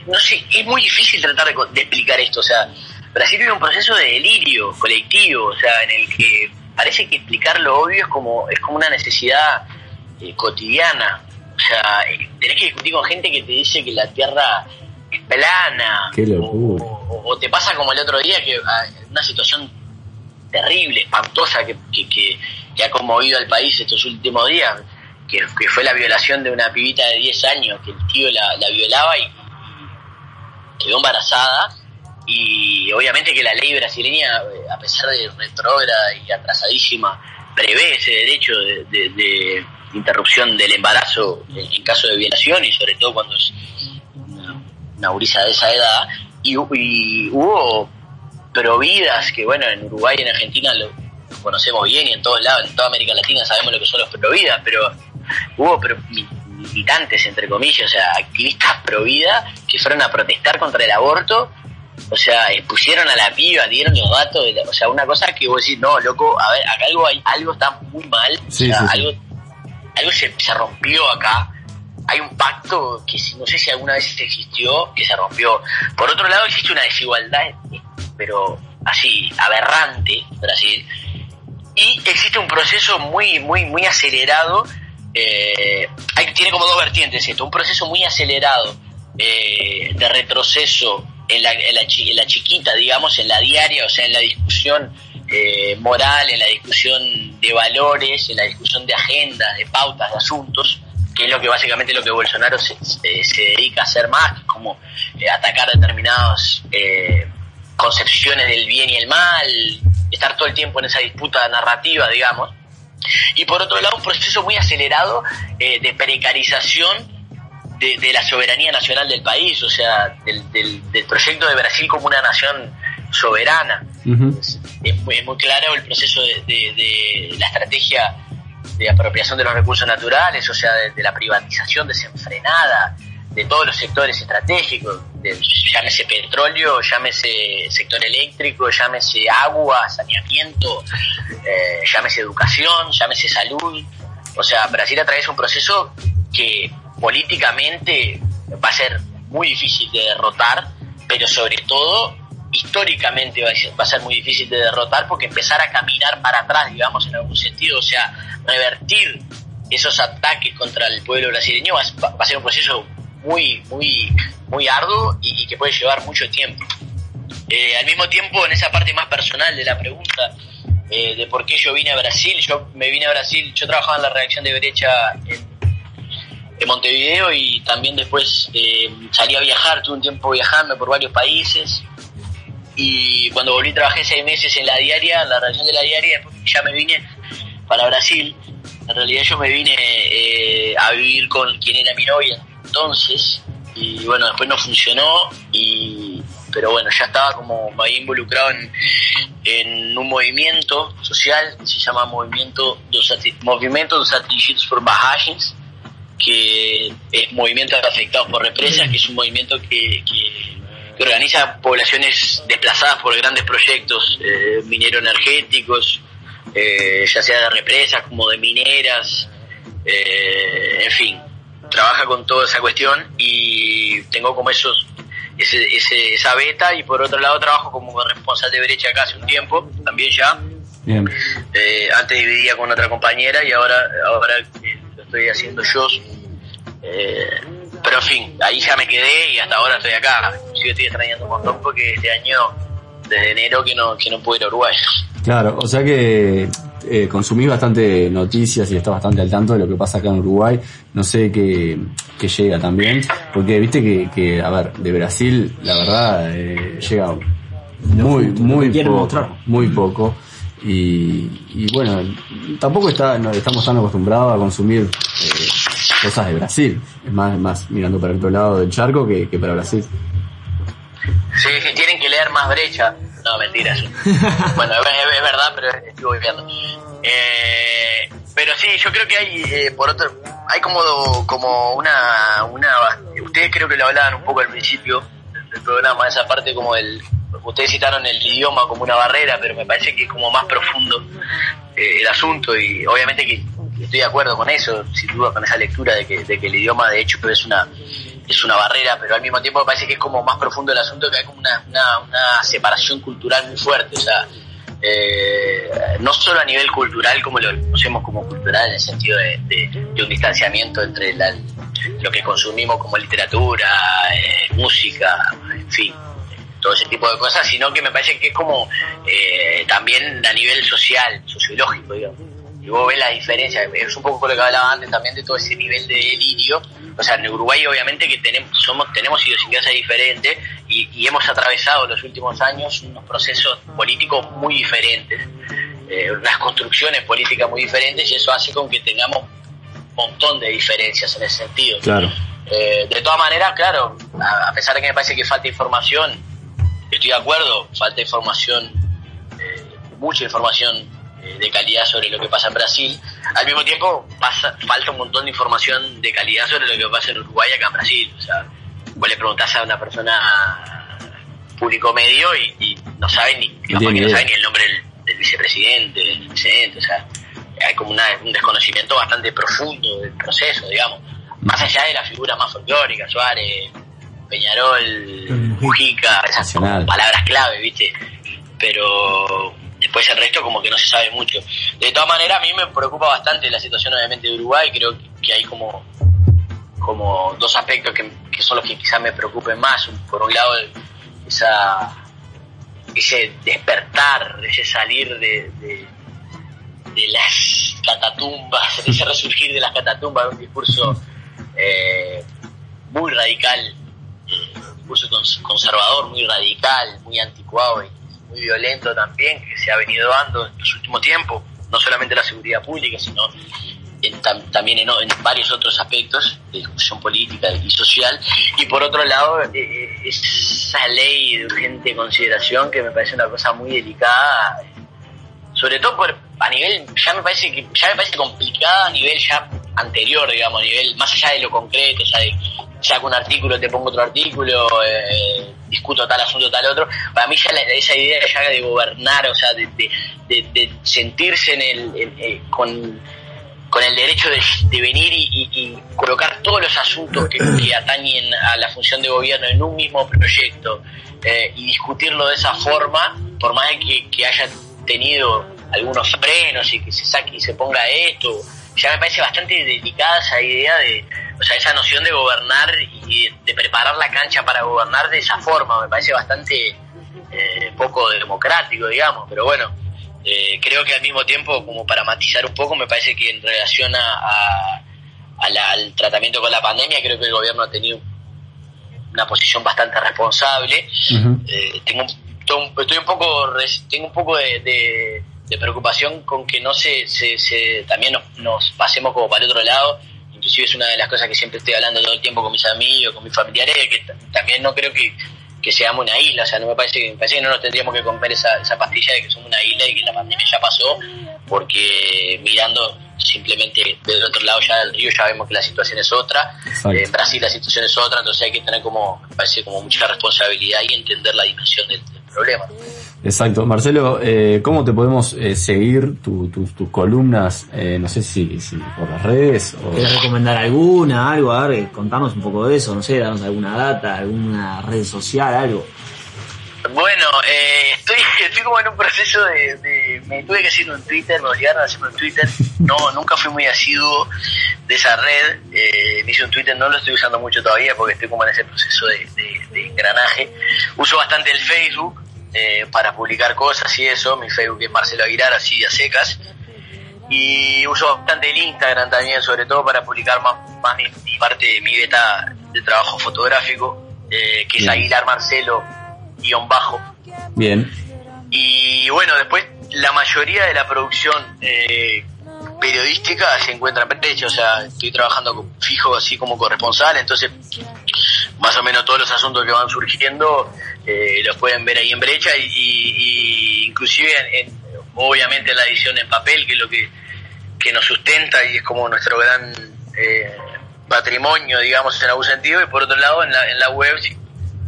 no sé, es muy difícil tratar de, de explicar esto. O sea, Brasil vive un proceso de delirio colectivo, o sea, en el que parece que explicar lo obvio es como, es como una necesidad eh, cotidiana. O sea, eh, tenés que discutir con gente que te dice que la Tierra plana. Qué locura. O, o te pasa como el otro día, que ah, una situación terrible, espantosa, que, que, que- que ha conmovido al país estos últimos días, que, que fue la violación de una pibita de 10 años, que el tío la, la violaba y quedó embarazada. Y obviamente que la ley brasileña, eh, a pesar de retrógrada y atrasadísima, prevé ese derecho de, de- de interrupción del embarazo en caso de violación y sobre todo cuando es una, gurisa de esa edad. Y, hu- y hubo providas que, bueno, en Uruguay y en Argentina lo conocemos bien y en todos lados, en toda América Latina sabemos lo que son los providas, pero hubo pro- mi- militantes, entre comillas, o sea, activistas pro vida que fueron a protestar contra el aborto, o sea, expusieron a la piba, dieron los datos, de la- o sea, una cosa que vos decís, no, loco, a ver, acá algo, hay, algo está muy mal, Sí, o sea, sí. algo, algo se, se rompió acá, hay un pacto que no sé si alguna vez existió, que se rompió. Por otro lado, existe una desigualdad, pero así, aberrante, Brasil, y existe un proceso muy, muy, muy acelerado. eh, hay, tiene como dos vertientes esto: un proceso muy acelerado eh, de retroceso en la, en, la, en la chiquita, digamos, en la diaria, o sea, en la discusión eh, moral, en la discusión de valores, en la discusión de agendas, de pautas, de asuntos, que es lo que básicamente lo que Bolsonaro se, se- se dedica a hacer más, que es como eh, atacar determinadas eh, concepciones del bien y el mal, estar todo el tiempo en esa disputa narrativa, digamos. Y por otro lado, un proceso muy acelerado eh, de precarización de, de la soberanía nacional del país, o sea, del, del- del proyecto de Brasil como una nación soberana. Es muy, es muy claro el proceso de, de- de la estrategia de apropiación de los recursos naturales, o sea, de, la privatización desenfrenada de todos los sectores estratégicos, de- llámese petróleo, llámese sector eléctrico, llámese agua, saneamiento, eh, llámese educación, llámese salud. O sea, Brasil atraviesa un proceso que políticamente va a ser muy difícil de derrotar, pero sobre todo históricamente va a ser muy difícil de derrotar porque empezar a caminar para atrás, digamos, en algún sentido, o sea, revertir esos ataques contra el pueblo brasileño va, a- ser un proceso muy, muy, muy arduo y, que puede llevar mucho tiempo. Eh, al mismo tiempo, en esa parte más personal de la pregunta eh, de por qué yo vine a Brasil, yo me vine a Brasil, yo trabajaba en la redacción de Brecha en, en Montevideo y también después eh, salí a viajar, tuve un tiempo viajando por varios países y cuando volví trabajé seis meses en la diaria, en la redacción de la diaria, después ya me vine para Brasil. En realidad yo me vine eh, a vivir con quien era mi novia entonces y bueno, después no funcionó y pero bueno, ya estaba como ahí involucrado en, en un movimiento social que se llama Movimiento dos Movimiento dos Atingidos por Barragens que es Movimiento Afectados por Represas, que es un movimiento que, que- que organiza poblaciones desplazadas por grandes proyectos eh, minero-energéticos, eh, ya sea de represas como de mineras, eh, en fin, trabaja con toda esa cuestión y tengo como esos ese, ese- esa beta y por otro lado trabajo como corresponsal de brecha acá hace un tiempo, también ya, Bien. eh, antes dividía con otra compañera y ahora, ahora lo estoy haciendo yo. Eh, pero en fin, ahí ya me quedé y hasta ahora estoy acá. Inclusive estoy extrañando un montón porque este año, desde enero, que no, que no pude ir a Uruguay. Claro, o sea que eh, consumís bastante noticias y estás bastante al tanto de lo que pasa acá en Uruguay. No sé qué, qué llega también, porque viste que, que, a ver, de Brasil, la verdad, eh, llega muy, muy poco, muy poco. Y, y bueno, tampoco está, no estamos tan acostumbrados a consumir eh, cosas de Brasil. Es más, más mirando para el otro lado del charco que, que para Brasil. Sí, sí, tienen que leer más brecha. No, mentiras. bueno, es, verdad, pero estoy volviendo. Eh, pero sí, yo creo que hay, eh, por otro, hay como, como una, una, ustedes creo que lo hablaban un poco al principio del programa, esa parte como el, ustedes citaron el idioma como una barrera, pero me parece que es como más profundo eh, el asunto y obviamente que estoy de acuerdo con eso, sin duda con esa lectura de que, de que el idioma de hecho es una es una barrera, pero al mismo tiempo me parece que es como más profundo el asunto, que hay como una, una, una separación cultural muy fuerte, o sea, eh, no solo a nivel cultural como lo conocemos como cultural en el sentido de, un distanciamiento entre la- lo que consumimos como literatura, eh, música, en fin, todo ese tipo de cosas, sino que me parece que es como eh, también a nivel social, sociológico, digamos. Y vos ves la diferencia, es un poco lo que hablaba antes también de todo ese nivel de delirio. O sea, en Uruguay obviamente que tenemos, somos, tenemos idiosincrasia diferente y, y hemos atravesado los últimos años unos procesos políticos muy diferentes, eh, unas construcciones políticas muy diferentes y eso hace con que tengamos un montón de diferencias en ese sentido. Claro. Eh, de todas maneras, claro, a, a pesar de que me parece que falta información, estoy de acuerdo, falta información, eh, mucha información de calidad sobre lo que pasa en Brasil. Al mismo tiempo, pasa, falta un montón de información de calidad sobre lo que pasa en Uruguay acá en Brasil. O sea, vos le preguntás a una persona público medio y, y no sabe ni, capaz tiene que no sabe ni el nombre del, del vicepresidente, del presidente, o sea, hay como una- un desconocimiento bastante profundo del proceso, digamos. Más allá de la figura más folclórica, Suárez, Peñarol, Mujica, esas palabras clave, ¿viste? Pero después el resto como que no se sabe mucho. De todas maneras, a mí me preocupa bastante la situación obviamente de Uruguay, creo que hay como como dos aspectos que, son los que quizás me preocupen más. Por un lado, esa ese despertar, ese salir de, de, de las catatumbas, ese resurgir de las catatumbas un discurso eh, muy radical, eh, un discurso cons- conservador, muy radical, muy anticuado y muy violento también, que se ha venido dando en los últimos tiempos, no solamente en la seguridad pública, sino en tam- también en, en varios otros aspectos de discusión política y social. Y por otro lado, eh, eh, esa ley de urgente consideración que me parece una cosa muy delicada, sobre todo por, a nivel, ya me parece que ya me parece complicada a nivel ya anterior, digamos, a nivel más allá de lo concreto, sea, de saco un artículo, te pongo otro artículo, eh, discuto tal asunto, tal otro. Para mí ya esa idea de gobernar, o sea, de, sentirse en el, eh, con, el derecho de, venir y, y- colocar todos los asuntos que, atañen a la función de gobierno en un mismo proyecto eh, y discutirlo de esa forma, por más que, que haya tenido algunos frenos y que se saque y se ponga esto, ya me parece bastante delicada esa idea de, o sea, esa noción de gobernar y de, preparar la cancha para gobernar de esa forma, me parece bastante eh, poco democrático, digamos, pero bueno, eh, creo que al mismo tiempo, como para matizar un poco, me parece que en relación a, a- a la- al tratamiento con la pandemia, creo que el gobierno ha tenido una posición bastante responsable. Eh, tengo, to- estoy un poco, tengo un poco de, de- de preocupación con que no se, se, se- también nos, nos pasemos como para el otro lado. Inclusive es una de las cosas que siempre estoy hablando todo el tiempo con mis amigos, con mis familiares, que también no creo que, que seamos una isla, o sea, no me parece, me parece que no nos tendríamos que comer esa, esa pastilla de que somos una isla y que la pandemia ya pasó, porque mirando simplemente del otro lado ya del río ya vemos que la situación es otra. Eh, en Brasil la situación es otra, entonces hay que tener como, me parece como mucha responsabilidad y entender la dimensión del, del problema. Exacto. Marcelo, eh, ¿cómo te podemos eh, seguir tu- tus- tus columnas? Eh, no sé si, si por las redes o... ¿Querés recomendar alguna, algo? A ver, contanos un poco de eso, no sé, darnos alguna data, alguna red social, algo. Bueno, eh, estoy, estoy como en un proceso de, de- Me tuve que hacer un Twitter, me obligaron a hacerme un Twitter. No, nunca fui muy asiduo de esa red. Eh, me hice un Twitter, no lo estoy usando mucho todavía porque estoy como en ese proceso de, de- de engranaje. Uso bastante el Facebook eh, para publicar cosas y eso. Mi Facebook es Marcelo Aguilar, así a secas. Y uso bastante el Instagram también, sobre todo para publicar más, más mi, mi parte de mi beta de trabajo fotográfico, eh, que es. Aguilar Marcelo guion bajo. Bien. Y bueno, después la mayoría de la producción eh, periodística se encuentra en brecha, o sea, estoy trabajando fijo así como corresponsal, entonces más o menos todos los asuntos que van surgiendo eh, los pueden ver ahí en brecha y, y- y inclusive en, en- obviamente la edición en papel, que es lo que, que nos sustenta y es como nuestro gran eh, patrimonio, digamos, en algún sentido, y por otro lado en la, en la web, si,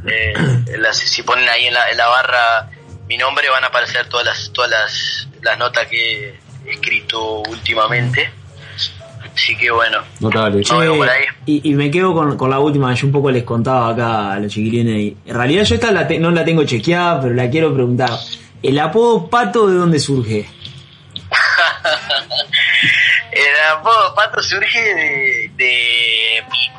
eh, en la- si ponen ahí en la, en la barra mi nombre van a aparecer todas las, todas las, las notas que he escrito últimamente. Así que bueno, Notable. Vemos por ahí. Y, y me quedo con, con la última, yo un poco les contaba acá a los chiquilines. y en realidad yo esta la te- no la tengo chequeada, pero la quiero preguntar. ¿El apodo Pato de dónde surge? El apodo Pato surge de, de mi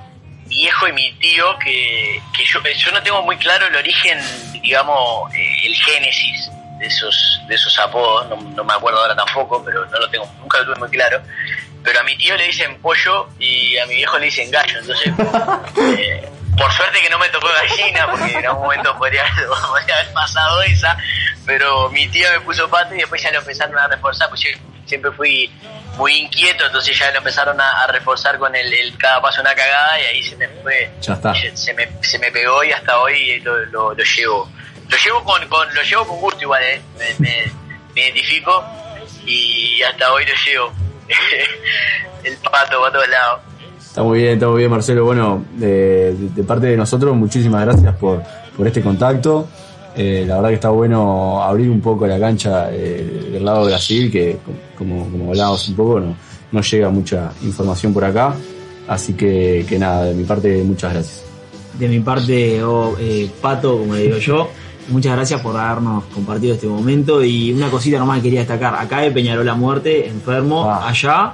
viejo y mi tío, que, que yo, yo no tengo muy claro el origen, digamos, eh, el génesis de esos, de esos apodos, no, no me acuerdo ahora tampoco, pero no lo tengo, nunca lo tuve muy claro. Pero a mi tío le dicen pollo y a mi viejo le dicen gallo, entonces, eh, por suerte que no me tocó gallina, porque en algún momento podría, podría haber pasado esa, pero mi tío me puso pato y después ya lo empezaron a reforzar, pues yo siempre fui muy inquieto, entonces ya lo empezaron a, a reforzar con el, el cada paso una cagada y ahí se me fue, Ya está. se, se me, se me pegó y hasta hoy lo, lo, lo llevo. Lo llevo con, con, lo llevo con gusto igual, ¿eh? me, me- me identifico y hasta hoy lo llevo. el pato va a todos lados. Está muy bien, está muy bien, Marcelo. Bueno, de, de- de parte de nosotros, muchísimas gracias por, por este contacto. Eh, la verdad que está bueno abrir un poco la cancha eh, del lado de Brasil, que como, como hablábamos un poco, no, no llega mucha información por acá. Así que, que nada, de mi parte, muchas gracias. De mi parte, oh, eh, Pato, como le digo yo, muchas gracias por habernos compartido este momento. Y una cosita nomás que quería destacar: acá de Peñarol la muerte, enfermo, Ah. allá.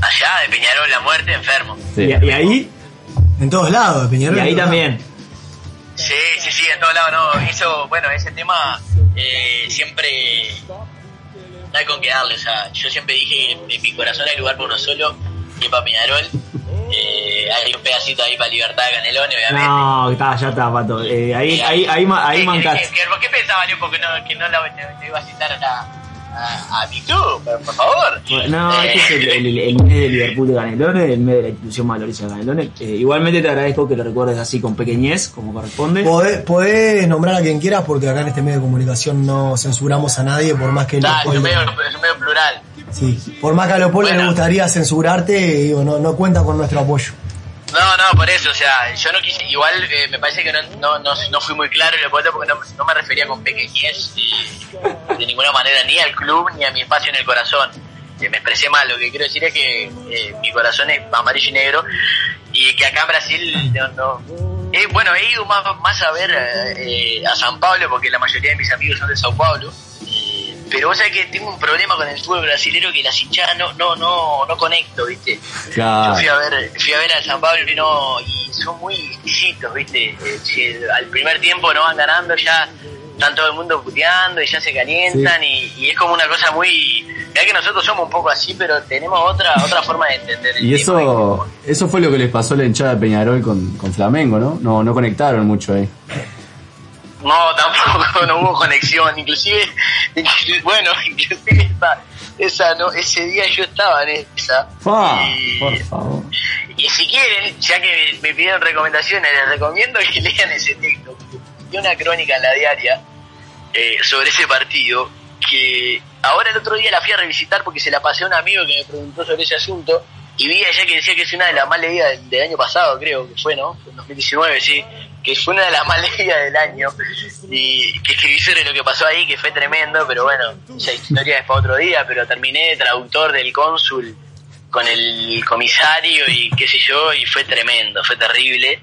Allá de Peñarol la muerte enfermo. Sí. Y, y ahí, En todos lados, de Peñarol. y ahí también. Sí, sí, sí, en todos lados, no. Eso, bueno, ese tema eh, siempre no hay con qué darle. O sea, yo siempre dije que en mi corazón hay lugar para uno solo, y para Peñarol. Eh, hay un pedacito ahí para Libertad de Canelones, obviamente. No, está, ya está, Pato. Eh, ahí, ahí, ahí, ma- ahí ¿Qué- mancaste. qué- qué- ¿Por qué pensaba, que no, que no la, te iba a citar a, a, a mi club, por, favor? No, Eh, este es el, el, el mes de Liverpool de Canelones, el mes de la institución valoriza de Canelones. Eh, igualmente te agradezco que lo recuerdes así con pequeñez, como corresponde. Podés, podés nombrar a quien quieras porque acá en este medio de comunicación no censuramos a nadie por más que es un medio, es un medio plural. Sí, por más que a Leopoldo Bueno. le gustaría censurarte, digo, no, no cuenta con nuestro apoyo. No, no, por eso, o sea, yo no quise, igual eh, me parece que no, no, no, no fui muy claro en el porque no, no me refería con pequeñez eh, de ninguna manera ni al club ni a mi espacio en el corazón. Eh, me expresé mal, lo que quiero decir es que eh, mi corazón es amarillo y negro y que acá en Brasil no... no eh, bueno, he ido más, más a ver eh, a San Pablo porque la mayoría de mis amigos son de Sao Paulo. Pero vos sabés que tengo un problema con el fútbol brasilero que las hinchadas no, no, no, no conecto, ¿viste? Yo fui a ver, fui a ver al San Pablo y no, y son muy exquisitos, viste. Eh, si al primer tiempo no van ganando, ya están todo el mundo puteando y ya se calientan y, y es como una cosa muy. Ya que nosotros somos un poco así, pero tenemos otra otra forma de entender. el Y eso, eso fue lo que les pasó a la hinchada de Peñarol con, con Flamengo, ¿no? No, no conectaron mucho ahí. No, tampoco, no hubo conexión. Inclusive, bueno, inclusive esa, esa no, ese día yo estaba en esa. Fa, y, por favor. y si quieren, ya que me pidieron recomendaciones, les recomiendo que lean ese texto. Y una crónica en la diaria eh, sobre ese partido. Que ahora el otro día la fui a revisitar porque se la pasé a un amigo que me preguntó sobre ese asunto. Y vi allá que decía que es una de las más leídas del, año pasado, creo que fue, ¿no? En 2019, sí. Que fue una de las más leídas del año. Y que escribí sobre lo que pasó ahí, que fue tremendo, pero bueno, esa historia es para otro día. Pero terminé de traductor del cónsul con el comisario y qué sé yo, y fue tremendo, fue terrible,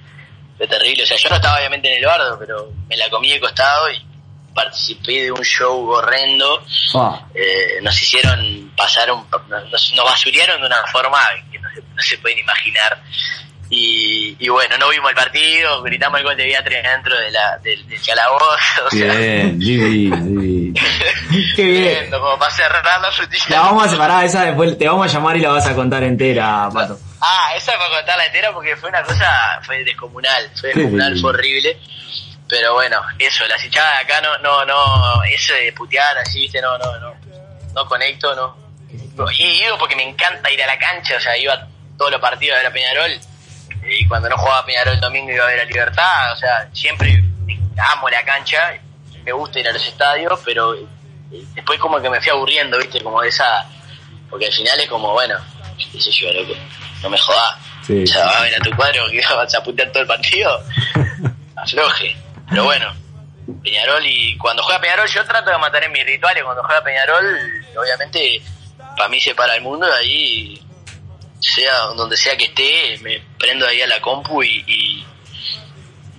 fue terrible. O sea, yo no estaba obviamente en el bardo, pero me la comí de costado y participé de un show horrendo. Fa. Eh, nos hicieron pasar, un, nos, nos basurearon de una forma que no se, no se pueden imaginar. Y, y bueno, no vimos el partido, gritamos el gol de Beatriz dentro de la, del, del calabozo. O sea, Bien, divino. Qué bien. como para cerrar la frutilla. La vamos a separar esa después, te vamos a llamar y la vas a contar entera, Pato. Ah, esa para contarla entera porque fue una cosa, fue descomunal, fue descomunal, fue horrible. Pero bueno, eso, las hinchadas de acá no, no, no, eso de putear así, viste, no, no, no, no conecto, no. He ido porque me encanta ir a la cancha, o sea, iba a todos los partidos de la Peñarol, eh, y cuando no jugaba Peñarol el domingo iba a ver a Libertad, o sea, siempre amo la cancha, me gusta ir a los estadios, pero eh, después como que me fui aburriendo, viste, como de esa, porque al final es como, bueno, qué sé yo, loco, no me jodas. Sí. O sea, vas a ver a tu cuadro que vas a putear todo el partido. Afloje. Pero bueno, Peñarol y cuando juega Peñarol yo trato de matar en mis rituales. Cuando juega Peñarol, obviamente, para mí se para el mundo y ahí sea donde sea que esté, me prendo ahí a la compu y, y,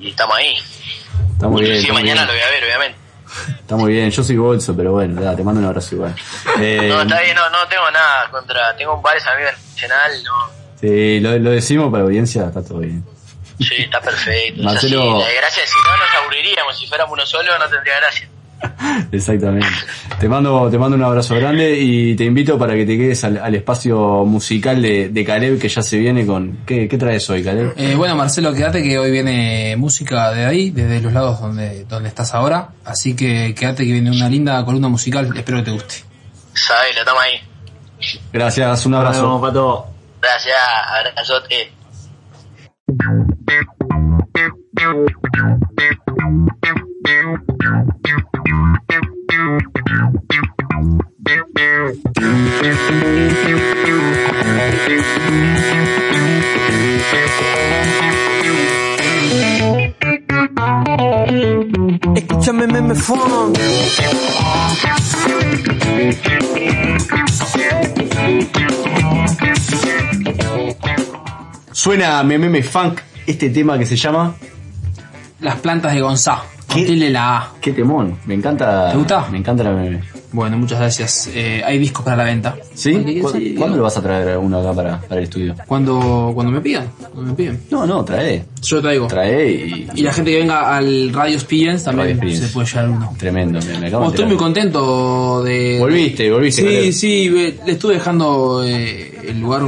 y estamos ahí. Está muy bien. Está muy mañana bien. lo voy a ver, obviamente. Está muy bien, yo soy bolso, pero bueno, te mando un abrazo igual. Eh, No, está bien, no, no tengo nada contra. Tengo varios amigos en Nacional, no. sí, lo, lo decimos para la audiencia, está todo bien. Sí, está perfecto. Marcelo- Es así. La desgracia, si no nos aburriríamos, si fuéramos uno solo, no tendría gracia. Exactamente. Te mando, te mando un abrazo grande y te invito para que te quedes al, al espacio musical de, de Caleb que ya se viene con. ¿Qué, qué traes hoy, Caleb? Eh, bueno, Marcelo, quédate que hoy viene música de ahí, desde los lados donde, donde estás ahora. Así que quédate que viene una linda columna musical. Espero que te guste. Sabes, lo estamos ahí. Gracias, un Nos abrazo. vemos, Pato. Gracias, abrazote. Thank me me. Suena Mememe Funk este tema que se llama. Las plantas de Gonzá. Tilde la A. Qué temón, me encanta. ¿Te gusta? Me encanta la meme. Bueno, muchas gracias. Eh, hay discos para la venta. ¿Sí? Porque- ¿Cu- sí, ¿Cuándo lo vas a traer uno acá para, para el estudio? Cuando, cuando me pidan. Cuando me piden. No, no, trae. Yo lo traigo. Trae y. Y la gente que venga al Radio Experience también Radio Experience. se puede llevar uno. Tremendo, me, me acabo de estoy muy contento de. Volviste, volviste. Sí, sí, le estuve dejando eh, el lugar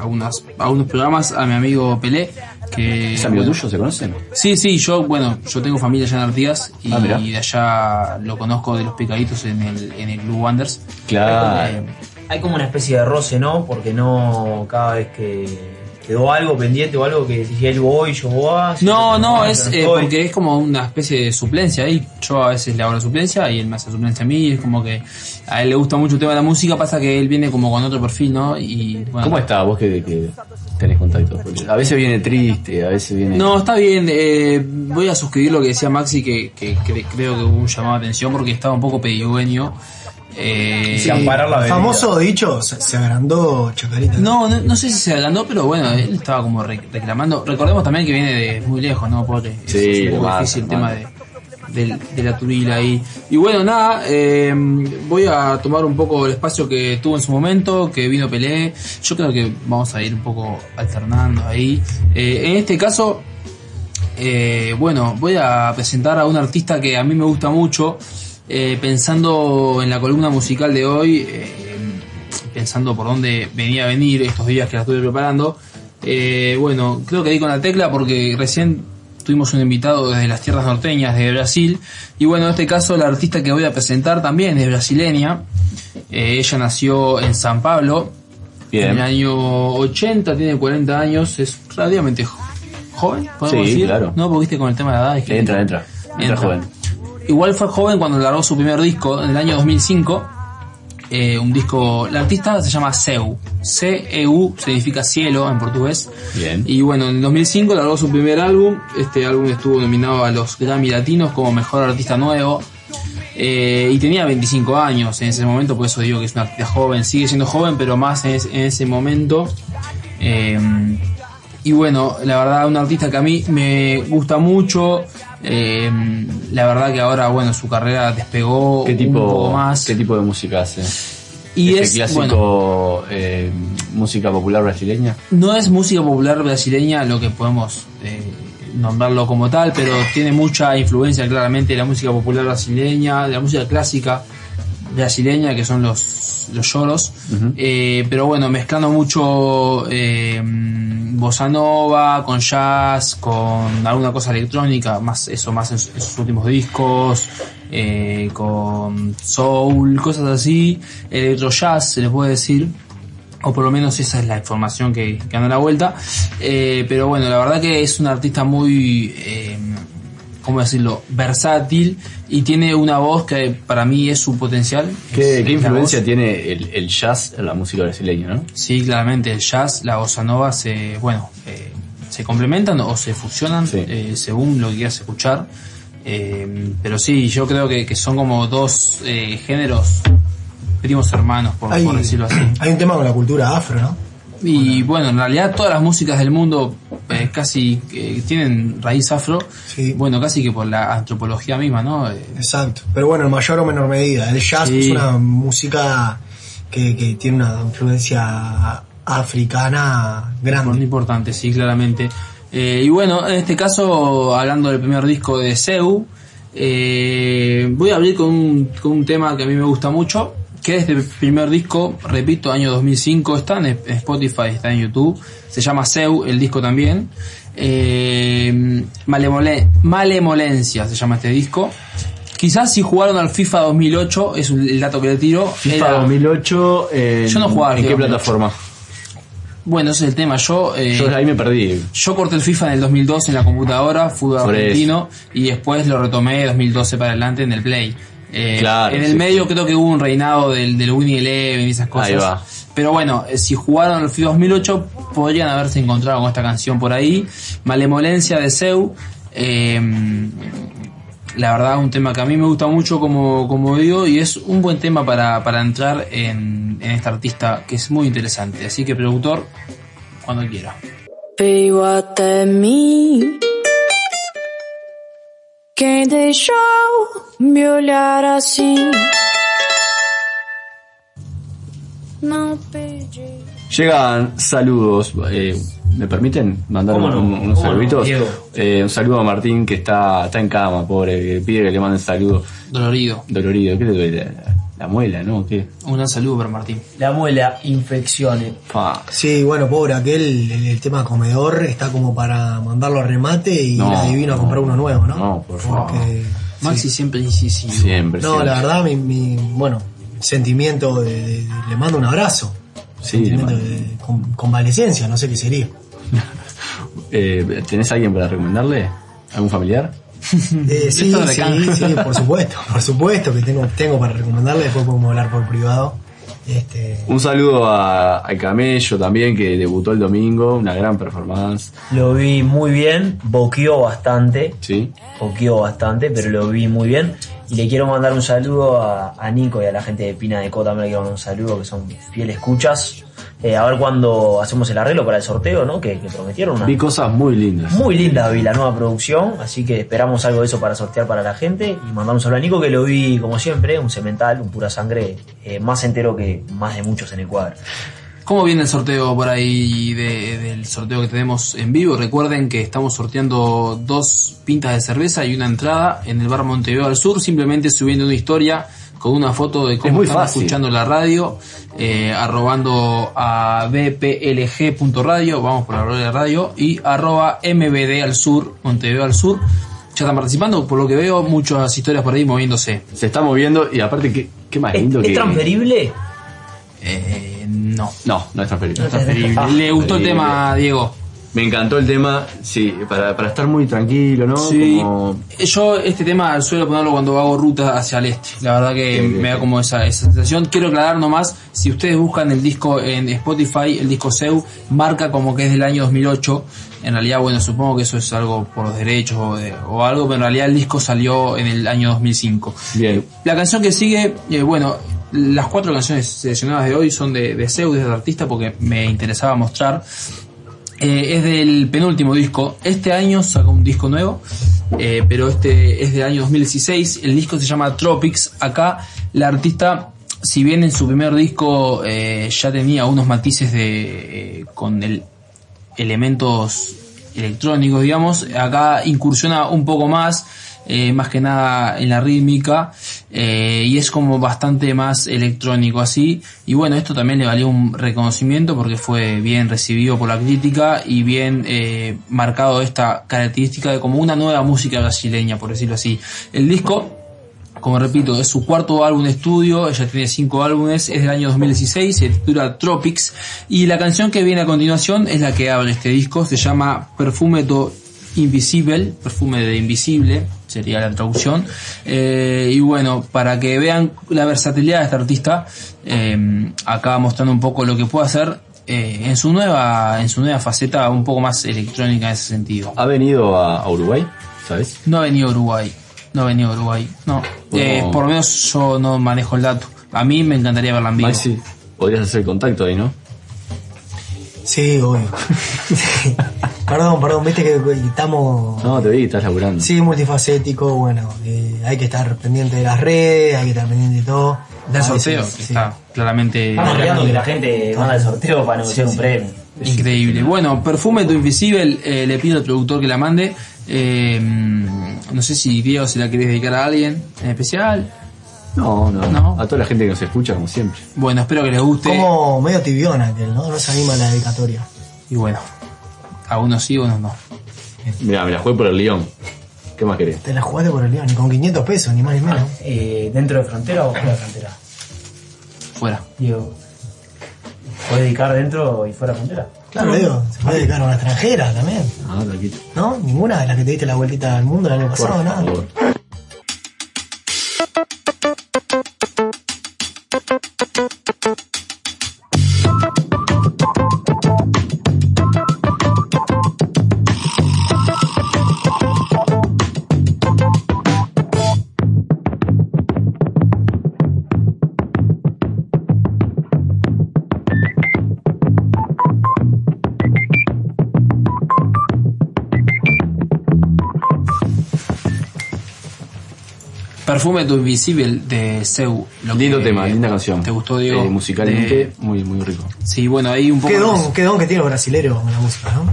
a, unas, a unos programas a mi amigo Pelé. Que, ¿Es amigo bueno, tuyo? ¿Se conocen? Sí, sí, yo, bueno, yo tengo familia allá en Artigas y, Ah, de allá lo conozco de los picaditos en el, en el Blue Wonders. Claro. Eh, Hay como una especie de roce, ¿no? Porque no cada vez que quedó algo pendiente o algo que si él voy, yo voy. si No, yo no, voy, es eh, porque es como una especie de suplencia ahí. Yo a veces le hago la suplencia y él me hace suplencia a mí. Es como que a él le gusta mucho el tema de la música, pasa que él viene como con otro perfil, ¿no? Y bueno, ¿Cómo está vos que, que tenés contacto? Porque a veces viene triste, a veces viene. No, está bien. eh, voy a suscribir lo que decía Maxi, que, que cre- creo que hubo un llamado de atención porque estaba un poco pedigüeño. Eh, Sí, la. Famoso dicho, se, se agrandó Chacarita. no, no, no sé si se agrandó, pero bueno, él estaba como re- reclamando. Recordemos también que viene de muy lejos, ¿no? Es- Sí, es un poco más, difícil el tema de la turila ahí. Y bueno, nada, eh, voy a tomar un poco el espacio que tuvo en su momento, que vino Pelé. Yo creo que vamos a ir un poco alternando ahí. Eh, en este caso, eh, bueno, voy a presentar a un artista que a mí me gusta mucho, eh, pensando en la columna musical de hoy, eh, pensando por dónde venía a venir estos días que la estuve preparando. Eh, bueno, creo que di con la tecla porque recién tuvimos un invitado desde las tierras norteñas de Brasil y bueno, en este caso la artista que voy a presentar también es brasileña. Eh, ella nació en San Pablo, en el año 80, tiene 40 años, es relativamente jo- joven, podemos Sí, decir. claro. No, porque viste con el tema de la edad. es que- Entra, entra. Entra, Entra. joven. Igual fue joven cuando largó su primer disco en el año 2005. eh, un disco, la artista se llama Seu. C-E-U significa cielo en portugués. Bien. Y bueno, en el 2005 largó su primer álbum. Este álbum estuvo nominado a los Grammy Latinos como Mejor Artista Nuevo. Eh, y tenía 25 años en ese momento, por eso digo que es una artista joven. Sigue siendo joven, pero más en, es- en ese momento. Eh, y bueno, la verdad, un artista que a mí me gusta mucho. Eh, la verdad que ahora, bueno, su carrera despegó ¿Qué un poco tipo, más. ¿Qué tipo de música hace? y Este es, clásico bueno, eh, música popular brasileña. no es música popular brasileña lo que podemos eh, nombrarlo como tal, pero tiene mucha influencia claramente de la música popular brasileña, de la música clásica brasileña, que son los, los lloros. Eh, pero bueno, mezclando mucho eh, bossa nova con jazz, con alguna cosa electrónica, más eso más en, su- en sus últimos discos, eh, con soul, cosas así, electro jazz se le puede decir o por lo menos esa es la información que, que anda a la vuelta. Eh, pero bueno, la verdad que es un artista muy, eh, ¿cómo decirlo?, versátil y tiene una voz que para mí es su potencial. ¿Qué, Es qué la influencia voz. tiene el, el jazz en la música brasileña, no? Sí, claramente, el jazz, la bossa nova se, bueno, eh, se complementan o se fusionan Sí. eh, según lo que quieras escuchar. Eh, pero sí, yo creo que, que son como dos eh, géneros primos hermanos, por, Hay, por decirlo así. hay un tema con la cultura afro, ¿no? Y bueno, en realidad todas las músicas del mundo eh, casi eh, tienen raíz afro. Sí. Bueno, casi que por la antropología misma, ¿no? Eh, Exacto. Pero bueno, en mayor o menor medida. El jazz Sí. es una música que, que tiene una influencia africana Muy grande. importante, sí, claramente. Eh, y bueno, en este caso, hablando del primer disco de Seu, eh, voy a abrir con un, con un tema que a mí me gusta mucho, que es del primer disco, repito, año 2005, está en Spotify, está en YouTube, se llama Seu, el disco también. Eh, Malemole- Malemolencia se llama este disco. Quizás si jugaron al FIFA 2008, es el dato que le tiro. FIFA era- 2008. en- Yo no jugaba al ¿En qué FIFA 2008. plataforma? Bueno, ese es el tema. Yo, eh, Yo ahí me perdí. Yo corté el FIFA en el 2002 en la computadora, fútbol Por argentino, y después lo retomé de 2012 para adelante en el Play. Eh, Claro, en el sí, medio sí. creo que hubo un reinado del, del Winnie Eleven y esas cosas. Ahí va. Pero bueno, eh, si jugaron el FIFA 2008, podrían haberse encontrado con esta canción por ahí. Malemolencia de Seu. eh, la verdad, un tema que a mí me gusta mucho, como, como digo, y es un buen tema para, para entrar en, en esta artista que es muy interesante. Así que, productor, cuando quiera. Me olhar assim. Não pedi. Llegan saludos. eh, ¿Me permiten mandar ¿Cómo un- no? un- unos ¿Cómo no, saluditos? Eh, un saludo a Martín que está, está en cama, pobre, que pide que le manden saludo. Dolorido. Dolorido, ¿qué le duele? La, la muela, ¿no? ¿Qué? Un saludo para Martín. La muela, infecciones. Fa. Sí, bueno, pobre, aquel, el, el tema comedor está como para mandarlo a remate y No, ir a Divino a comprar uno nuevo, ¿no? No, por favor. Porque, Maxi siempre incisivo. Siempre, no, siempre. la verdad, mi, mi, bueno, sentimiento de, de- de- le mando un abrazo. Sí, sentimiento de, de con- convalecencia, no sé qué sería. Eh, ¿Tenés alguien para recomendarle? ¿Algún familiar? Eh, sí, sí, sí, por supuesto, por supuesto que tengo, tengo para recomendarle, después podemos hablar por privado. Este, Un saludo a, al Camello también, que debutó el domingo, una gran performance. Lo vi muy bien, boqueó bastante, Sí. boqueó bastante, pero lo vi muy bien. Y le quiero mandar un saludo a, a Nico y a la gente de Pina de Co también le quiero mandar un saludo, que son fieles escuchas. Eh, a ver cuándo hacemos el arreglo para el sorteo, ¿no? Que, que prometieron una, Vi cosas muy lindas. Muy linda vi la nueva producción, así que esperamos algo de eso para sortear para la gente. Y mandamos a Nico que lo vi como siempre, un cemental, un pura sangre, eh, más entero que más de muchos en el cuadro. ¿Cómo viene el sorteo por ahí de- del sorteo que tenemos en vivo? Recuerden que estamos sorteando dos pintas de cerveza y una entrada en el bar Montevideo al Sur, simplemente subiendo una historia con una foto de cómo están fácil. escuchando la radio, eh, arrobando a bplg.radio, vamos por la radio de radio, y arroba mbd al sur, Montevideo al sur. Ya están participando, por lo que veo, muchas historias por ahí moviéndose. Se está moviendo y aparte, ¿qué, qué más ¿Es, lindo es que... transferible? Eh, no, No, no es transferible. transferible. Ah, ¿Le gustó el transferible. tema, Diego? Me encantó el tema, sí, para, para estar muy tranquilo, ¿no? Sí, Como- yo este tema suelo ponerlo cuando hago ruta hacia el este. La verdad que me da como esa, esa sensación. Quiero aclarar nomás, si ustedes buscan el disco en Spotify, el disco Seu, marca como que es del año 2008. En realidad, bueno, supongo que eso es algo por los derechos o, de- o algo, pero en realidad el disco salió en el año 2005. Bien. La canción que sigue, eh, bueno, las cuatro canciones seleccionadas de hoy son de, de Seu, de este artista, porque me interesaba mostrar. Eh, es del penúltimo disco. Este año sacó un disco nuevo, eh, pero este es del año 2016. El disco se llama Tropics. Acá la artista, si bien en su primer disco eh, ya tenía unos matices de con el elementos electrónicos, digamos, acá incursiona un poco más, eh, más que nada en la rítmica, eh, y es como bastante más electrónico así, y bueno, esto también le valió un reconocimiento porque fue bien recibido por la crítica y bien eh, marcado esta característica de como una nueva música brasileña, por decirlo así. El disco como repito, es su cuarto álbum estudio, ella tiene cinco álbumes, es del año 2016, se titula Tropics, y la canción que viene a continuación es la que abre este disco, se llama Perfume do Invisible, perfume de invisible, sería la traducción, Eh, y bueno, para que vean la versatilidad de este artista, eh, acá mostrando un poco lo que puede hacer eh, en su nueva, en su nueva faceta un poco más electrónica en ese sentido. ¿Ha venido a, a Uruguay? ¿Sabes? No ha venido a Uruguay. No ha venido a Uruguay. No. Eh, No. por lo menos yo no manejo el dato. A mí me encantaría verla en vivo. Maxi, podrías hacer contacto ahí, ¿no? Sí, obvio. perdón, perdón, viste que estamos. No, te vi, estás laburando. Sí, multifacético, bueno, eh, hay que estar pendiente de las redes, hay que estar pendiente de todo. Del sorteo, veces, que sí. está claramente Estamos esperando que la gente manda el sorteo para negociar un premio. increíble. Bueno, Perfume tu Invisible, eh, le pido al productor que la mande. Eh, no sé si Diego se la querés dedicar a alguien en especial. No, no, No. A toda la gente que nos escucha, como siempre. Bueno, espero que les guste. Como medio tibiona aquel, ¿no? No se anima a la dedicatoria. Y bueno, a unos sí, a unos no. Mira, me la jugué por el León. ¿Qué más querés? Te la jugaste por el León, ni con 500 pesos, ni más ni menos. Eh, ¿Dentro de frontera o fuera de frontera? Fuera. Digo, ¿puedes dedicar dentro y fuera de frontera? Claro, digo, se puede dedicar a una extranjera también. Ah, tranquilo. ¿No? Ninguna de las que te diste la vueltita al mundo el año Por pasado, nada. favor. Perfume tu Invisible de Seu. Lo Lindo que- tema, linda canción. ¿Te gustó, Diego? Eh, musicalmente, De- muy, muy rico. Sí, bueno, ahí un poco. Qué más- don, qué don que tiene los brasileros con la música, ¿no?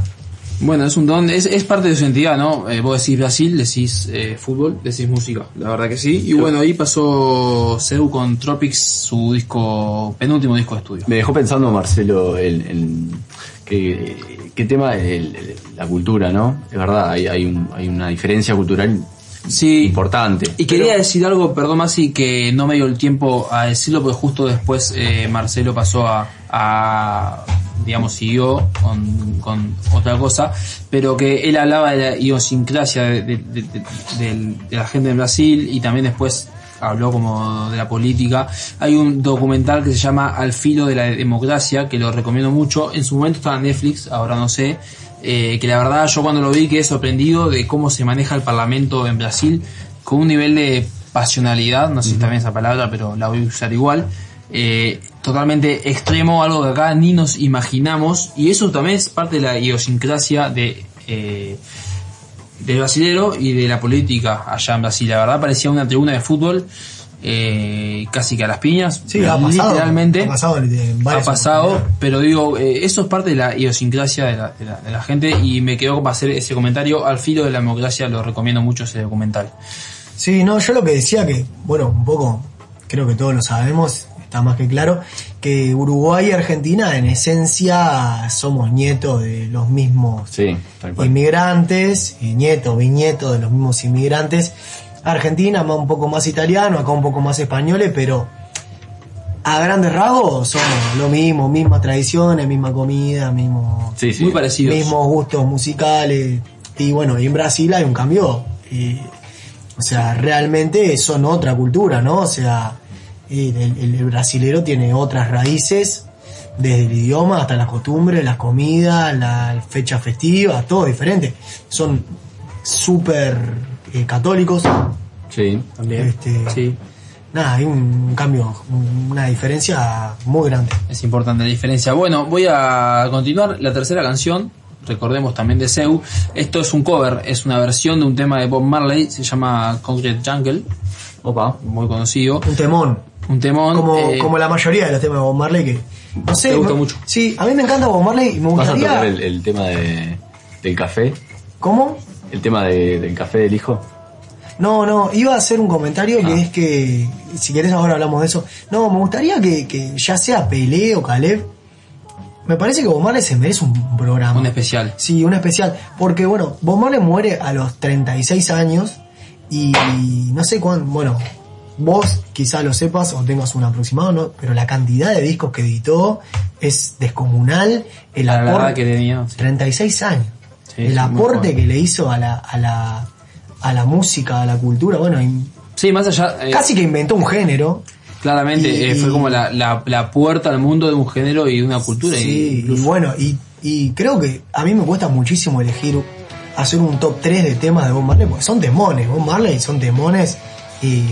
Bueno, es un don, es, es parte de su identidad, ¿no? Eh, vos decís Brasil, decís eh, fútbol, decís música, la verdad que sí. Y bueno, ahí pasó Seu con Tropics, su disco, penúltimo disco de estudio. Me dejó pensando, Marcelo, el, el- que, qué tema el- el- la cultura, ¿no? Es verdad, hay, hay, un- hay una diferencia cultural Sí. importante. Y quería decir algo, perdón Maxi, que no me dio el tiempo a decirlo, porque justo después eh, Marcelo pasó a, a, digamos, siguió con, con otra cosa, pero que él hablaba de la idiosincrasia de, de- de- de la gente de Brasil y también después habló como de la política. Hay un documental que se llama Al filo de la democracia, que lo recomiendo mucho. En su momento estaba en Netflix, ahora no sé. Eh, que la verdad yo cuando lo vi quedé sorprendido de cómo se maneja el parlamento en Brasil con un nivel de pasionalidad, no sé si bien esa palabra, pero la voy a usar igual, eh, totalmente extremo, algo que acá ni nos imaginamos, y eso también es parte de la idiosincrasia de, eh, del brasilero y de la política allá en Brasil. La verdad parecía una tribuna de fútbol, eh, casi que a las piñas, Sí, ha pasado. literalmente. Ha pasado en Ha varias pasado, oportunidades. pero digo, eh, eso es parte de la idiosincrasia de la, de la- de la gente y me quedó para hacer ese comentario. Al filo de la democracia lo recomiendo mucho ese documental. Sí, no, yo lo que decía que, bueno, un poco, creo que todos lo sabemos, está más que claro, que Uruguay y Argentina en esencia somos nietos de los mismos Sí, inmigrantes, y nietos, bisnietos de los mismos inmigrantes. Argentina más un poco más italiano, acá un poco más españoles, pero a grandes rasgos somos lo mismo, mismas tradiciones, misma comida, mismo, Sí, sí. Muy parecidos. mismos gustos musicales. Y bueno, y en Brasil hay un cambio. y, o sea, realmente son otra cultura, ¿no? O sea, el, el- el brasilero tiene otras raíces, desde el idioma hasta las costumbres, las comidas, las fechas festivas, todo diferente. Son súper eh, católicos. Sí. También. Este, Sí, Nada, hay un cambio, un- una diferencia muy grande. es importante la diferencia. Bueno, voy a continuar la tercera canción. Recordemos también de Seu. Esto es un cover, es una versión de un tema de Bob Marley, se llama Concrete Jungle, Opa. muy conocido. Un temón. Un temón. Como, eh, como la mayoría de los temas de Bob Marley que... No sé, Te gusta me- mucho. Sí, a mí me encanta Bob Marley y me ¿Vas a gustaría... tocar el, el tema de, del café? ¿Cómo? ¿El tema de- del café del hijo? No, no, iba a hacer un comentario Ah. que es que, si querés ahora hablamos de eso. No, me gustaría que, que ya sea Pelé o Caleb, me parece que Bob Marley se merece un programa. un especial. Sí, un especial. Porque bueno, Bob Marley muere a los 36 años y no sé cuándo, bueno, vos quizá lo sepas o tengas un aproximado, ¿no? pero la cantidad de discos que editó es descomunal. El La verdad aporte, que tenía. sí. 36 años. Sí, el aporte que le hizo a la, a la, a la música, a la cultura, bueno, Sí, más allá. eh, casi que inventó un género. Claramente, Y- eh, fue como la, la, la puerta al mundo de un género y de una cultura. Sí, y bueno, y, y creo que a mí me cuesta muchísimo elegir hacer un top 3 de temas de Bob Marley, porque son temones, Bob Marley son temones y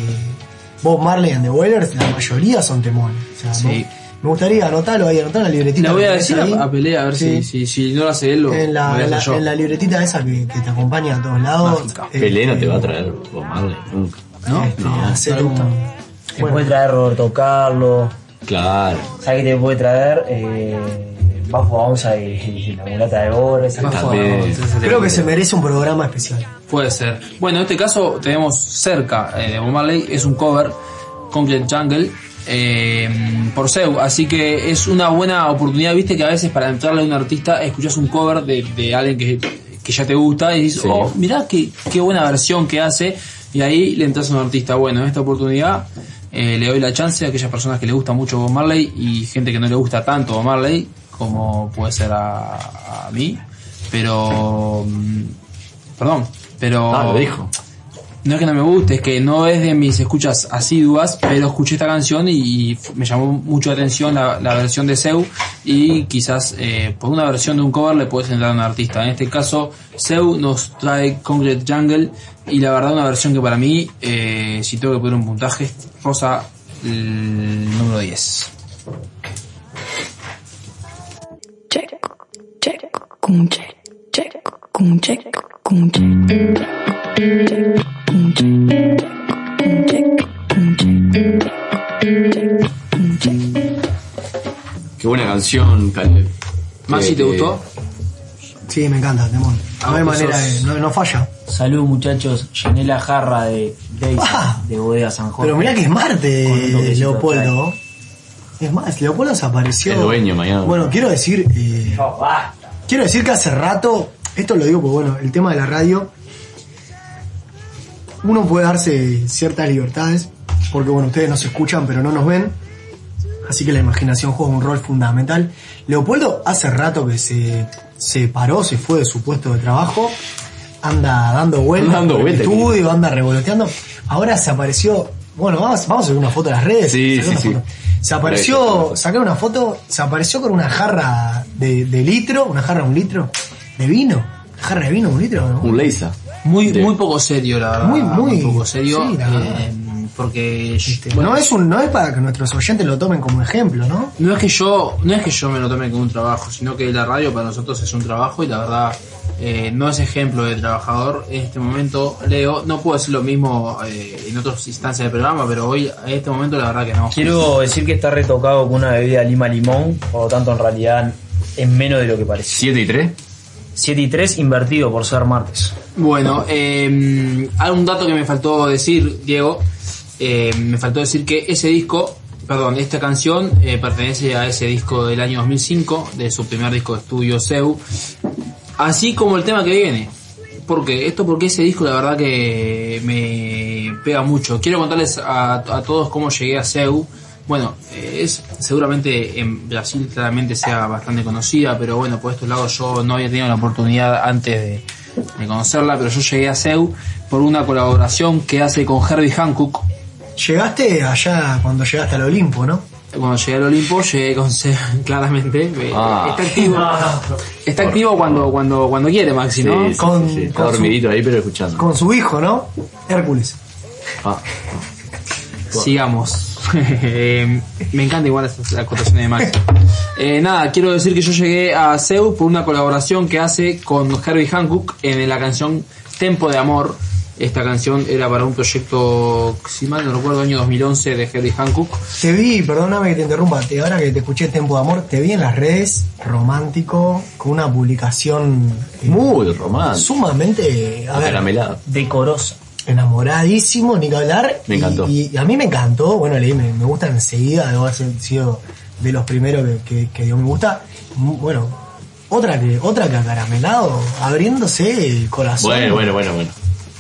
Bob Marley and the Wailers, la mayoría son temones. O sea, Sí. Me gustaría anotarlo ahí, anotar en la libretita. La voy a decir a, a Pelea a ver Sí. si, si, si no lo hace él lo en lo la, voy a en, la, hacer yo. en la libretita esa que, que te acompaña a todos lados. Eh, Pelé no te va a traer Bob Marley, nunca. ¿No? este, No, hacer no un-. Te puede traer Roberto Carlos. Claro. ¿Sabes qué te puede traer? Eh, Bajo Onza y, y la mulata de oro. Creo que se merece un programa especial. Puede ser. Bueno, en este caso tenemos cerca eh, de Bob Marley, es un cover, Concrete Jungle, eh, por Seu. Así que es una buena oportunidad, viste, que a veces para entrarle a un artista escuchas un cover de, de alguien que, que ya te gusta y dices, Sí. oh, mirá qué, qué buena versión que hace. Y ahí le entras a un artista. Bueno, en esta oportunidad eh, le doy la chance a aquellas personas que le gusta mucho Bob Marley y gente que no le gusta tanto Bob Marley, como puede ser a, a mí. Pero... mm, Perdón, pero... Ah, lo dijo. No es que no me guste, es que no es de mis escuchas asiduas, pero escuché esta canción y, me llamó mucho la atención la, versión de Seu y quizás eh, por una versión de un cover le puedes entrar a un artista. En este caso, Seu nos trae Concrete Jungle y la verdad una versión que para mí, eh, si tengo que poner un puntaje, rosa el número 10. check, check, check, check, check, check, check, canción, Caleb. Maxi, Eh, ¿te gustó? Sí, me encanta, Temón. No Ah, hay pues manera sos- de. No, no falla. Salud muchachos, llené la jarra de Daisy Ah. de Bodega San Jorge. Pero mirá que es Marte, Leopoldo. Es más, Leopoldo desapareció. El dueño mañana. Bueno, quiero decir. eh, No, basta. Quiero decir que hace rato, esto lo digo porque bueno, el tema de la radio, uno puede darse ciertas libertades, porque bueno, ustedes nos escuchan pero no nos ven, así que la imaginación juega un rol fundamental. Leopoldo hace rato que se, se paró, se fue de su puesto de trabajo, anda dando vueltas Anda dando estudio, anda revoloteando, ahora se apareció, bueno, vamos, vamos a subir una foto a las redes. Sí, sí, sí. Se apareció, sacar una foto, se apareció con una jarra de, de litro, una jarra de un litro de vino. Una jarra de vino, un litro, ¿no? Un Leisa. Muy, De- muy poco serio, la verdad. Muy, muy- poco serio. sí, la verdad. eh, porque Este, bueno, no es un, no es para que nuestros oyentes lo tomen como ejemplo, ¿no? No es que yo, no es que yo me lo tome como un trabajo, sino que la radio para nosotros es un trabajo y la verdad eh, no es ejemplo de trabajador. En este momento, Leo, no puedo decir lo mismo eh, en otras instancias del programa, pero hoy, en este momento, la verdad que no. Quiero decir que está retocado con una bebida lima limón, por lo tanto en realidad es menos de lo que parece. 7 y 3. 7 y 3 invertido por ser martes. Bueno, eh, hay un dato que me faltó decir, Diego. Eh, me faltó decir que ese disco, perdón, esta canción eh, pertenece a ese disco del año 2005, de su primer disco de estudio, Seu. Así como el tema que viene. Porque esto porque ese disco la verdad que me pega mucho. Quiero contarles a, todos cómo llegué a Seu. Bueno, eh, es seguramente en Brasil claramente sea bastante conocida, pero bueno, por estos lados yo no había tenido la oportunidad antes de, de conocerla, pero yo llegué a Seu por una colaboración que hace con Herbie Hancock. Llegaste allá cuando llegaste al Olimpo, ¿no? Cuando llegué al Olimpo, llegué con Seu, claramente. eh, Ah. Está activo. Está activo cuando, cuando, cuando quiere, Maxi, ¿no? sí, Con- sí, Está con su- dormidito ahí, pero escuchando. Con su hijo, ¿no? Hércules. Ah, Sigamos. Me encanta igual esas acotaciones de Maxi. Eh, nada, quiero decir que yo llegué a Seu por una colaboración que hace con Herbie Hancock en la canción Tempo de Amor. Esta canción era para un proyecto, si mal no recuerdo, año 2011 de Herbie Hancock. Te vi, perdóname que te interrumpa, te- ahora que te escuché Tempo de Amor, te vi en las redes, romántico, con una publicación eh, muy romántico. sumamente, a ver, Caramelado. Decorosa. enamoradísimo, ni que hablar. Me y- encantó. Y, y a mí me encantó, bueno, leí, me, me gusta enseguida, debo haber sido de los primeros que, que, que dio me gusta. Mm, Bueno, otra que, otra que acaramelado, abriéndose el corazón Bueno, bueno, bueno, bueno.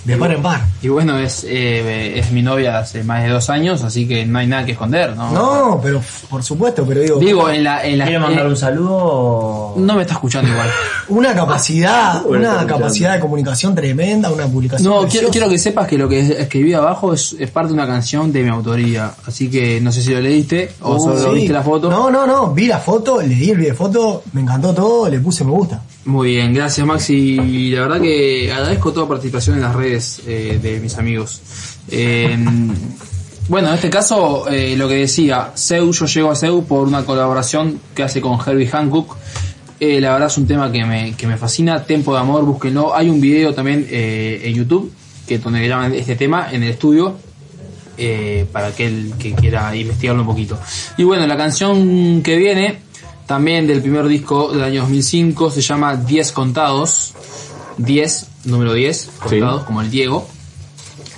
De par en par. Y bueno, es, eh, es mi novia hace más de dos años, así que no hay nada que esconder, ¿no? No, pero por supuesto, pero digo, Digo, en la... En la ¿Quiere mandar eh, un saludo? no me está escuchando igual. una capacidad, una capacidad de comunicación tremenda, una publicación. No, quiero, quiero que sepas que lo que escribí abajo es, es parte de una canción de mi autoría. Así que no sé si lo leíste o Uh, solo sí. viste la foto. No, no, no, vi la foto, leí el video de foto, me encantó todo, le puse me gusta. Muy bien, gracias Maxi. Y la verdad que agradezco toda participación en las redes eh, de mis amigos. Eh, Bueno, en este caso, eh, lo que decía, Seu, yo llego a Seu por una colaboración que hace con Herbie Hancock. Eh, la verdad es un tema que me, que me fascina. Tempo de amor, búsquenlo. Hay un video también eh, en YouTube que donde llaman este tema en el estudio para aquel que quiera investigarlo un poquito. Y bueno, la canción que viene, también del primer disco del año 2005, se llama 10 contados. 10, número 10, contados, como el Diego.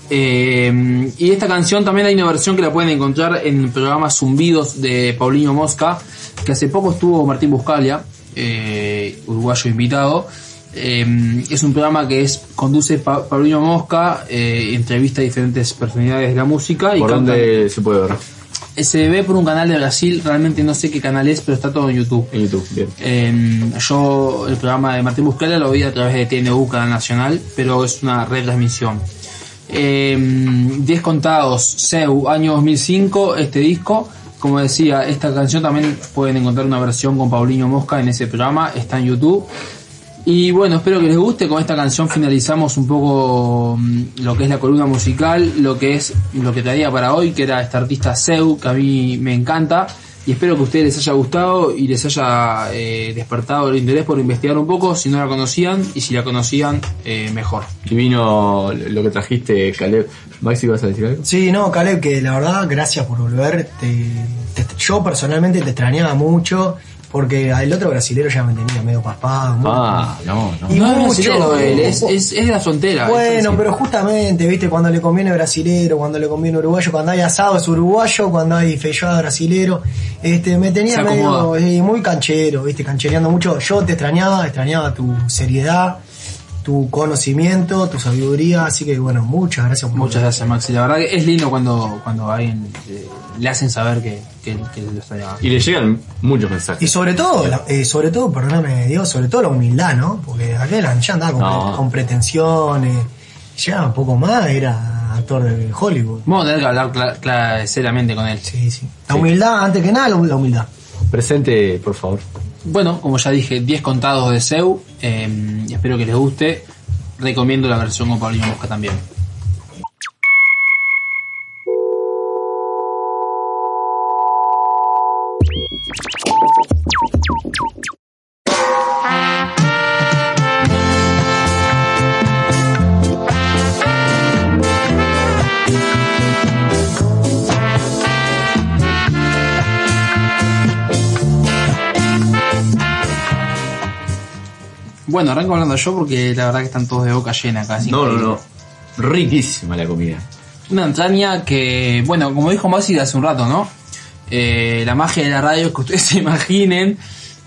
Eh, y esta canción también hay una versión que la pueden encontrar en el programa Zumbidos de Paulinho Mosca, que hace poco estuvo Martín Buscalia, eh, uruguayo invitado. Eh, es un programa que es conduce Pa- Paulinho Mosca, eh, entrevista a diferentes personalidades de la música y ¿Por canta- dónde se puede ver? Se ve por un canal de Brasil, realmente no sé qué canal es, pero está todo en YouTube. En YouTube, bien. Eh, yo el programa de Martín Buscalia lo vi a través de TNU, Canal Nacional, pero es una retransmisión. Eh, 10 contados, Seu, año 2005, este disco. Como decía, esta canción también pueden encontrar una versión con Paulinho Mosca en ese programa, está en YouTube. Y bueno, espero que les guste. Con esta canción finalizamos un poco mm, lo que es la columna musical, lo que es lo que traía para hoy, que era esta artista Seu, que a mí me encanta. Y espero que a ustedes les haya gustado y les haya eh, despertado el interés por investigar un poco, si no la conocían, y si la conocían, eh, mejor. Divino lo que trajiste, Caleb. Maxi, ¿vas a decir algo? Sí, no, Caleb, que la verdad, gracias por volver. Te- te- yo personalmente te extrañaba mucho porque el otro brasilero ya me tenía medio paspado. Ah, no, no. Y no es brasilero él, es, es, es de la frontera. Bueno, pero justamente, viste, cuando le conviene brasilero, cuando le conviene uruguayo, cuando hay asado es uruguayo, cuando hay feijoada brasilero, este, me tenía medio, sí, muy canchero, viste, canchereando mucho. Yo te extrañaba, extrañaba tu seriedad, tu conocimiento, tu sabiduría, así que bueno, muchas gracias por Muchas gracias, Maxi. La verdad que es lindo cuando, cuando alguien eh, le hacen saber que, que, que lo extrañaba. Y le llegan muchos mensajes. Y sobre todo, la- eh, sobre todo, perdóname Dios, sobre todo la humildad, ¿no? Porque aquel ya andaba con, No. pre- con pretensiones, ya un poco más era actor de Hollywood. Vamos a tener que hablar cla- cla- seriamente con él. Sí, sí. La humildad, antes que nada, la humildad. Presente, por favor. Bueno, como ya dije, 10 contados de Seu. eh, espero que les guste. Recomiendo la versión con Paulinho Mosca también. Bueno, arranco hablando yo porque la verdad que están todos de boca llena casi. No, no, no. Riquísima la comida. Una entraña que, bueno, como dijo Maxi hace un rato, ¿no? Eh, la magia de la radio es que ustedes se imaginen.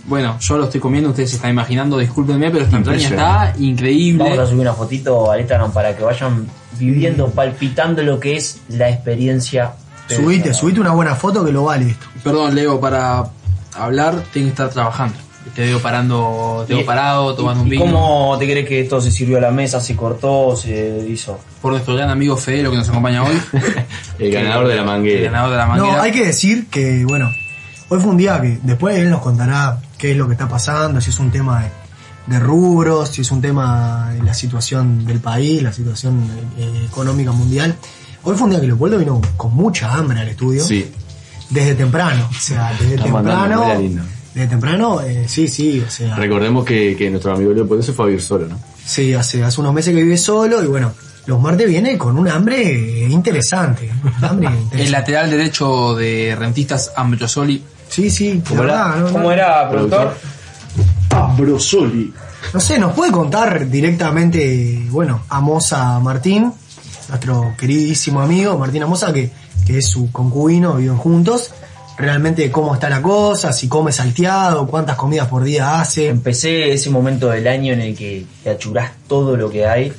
Bueno, yo lo estoy comiendo, ustedes se están imaginando, discúlpenme, pero esta entraña está increíble. Vamos a subir una fotito al Instagram para que vayan viviendo, palpitando lo que es la experiencia. Subite, subite una buena foto que lo vale esto. Perdón, Leo, para hablar tengo que estar trabajando. Te veo parando, te veo parado, tomando un ¿Y vino. cómo te crees que esto se sirvió a la mesa, se cortó, se hizo? Por nuestro gran amigo Fedelo que nos acompaña hoy. El ganador de la El manguera. ganador de la manguera. No, hay que decir que, bueno, hoy fue un día que después él nos contará qué es lo que está pasando, si es un tema de, de rubros, si es un tema de la situación del país, la situación eh, económica mundial. Hoy fue un día que Leopoldo vino con mucha hambre al estudio. Sí. Desde temprano, o sea, desde Está temprano. Desde temprano, eh, sí, sí, o sea. Recordemos que, que nuestro amigo Leopoldo se fue a vivir solo, ¿no? Sí, hace, hace unos meses que vive solo y bueno, los martes viene con un hambre interesante. un hambre El interesante. lateral derecho de Rentistas Ambrosoli. Sí, sí, de ¿Cómo era? verdad, no, no. ¿Cómo era, productor? Ambrosoli. No sé, nos puede contar directamente, bueno, a Moza Martín, nuestro queridísimo amigo Martín Amosa, que, que es su concubino, viven juntos, realmente cómo está la cosa, si come salteado, cuántas comidas por día hace. Empecé ese momento del año en el que te achurás todo lo que hay,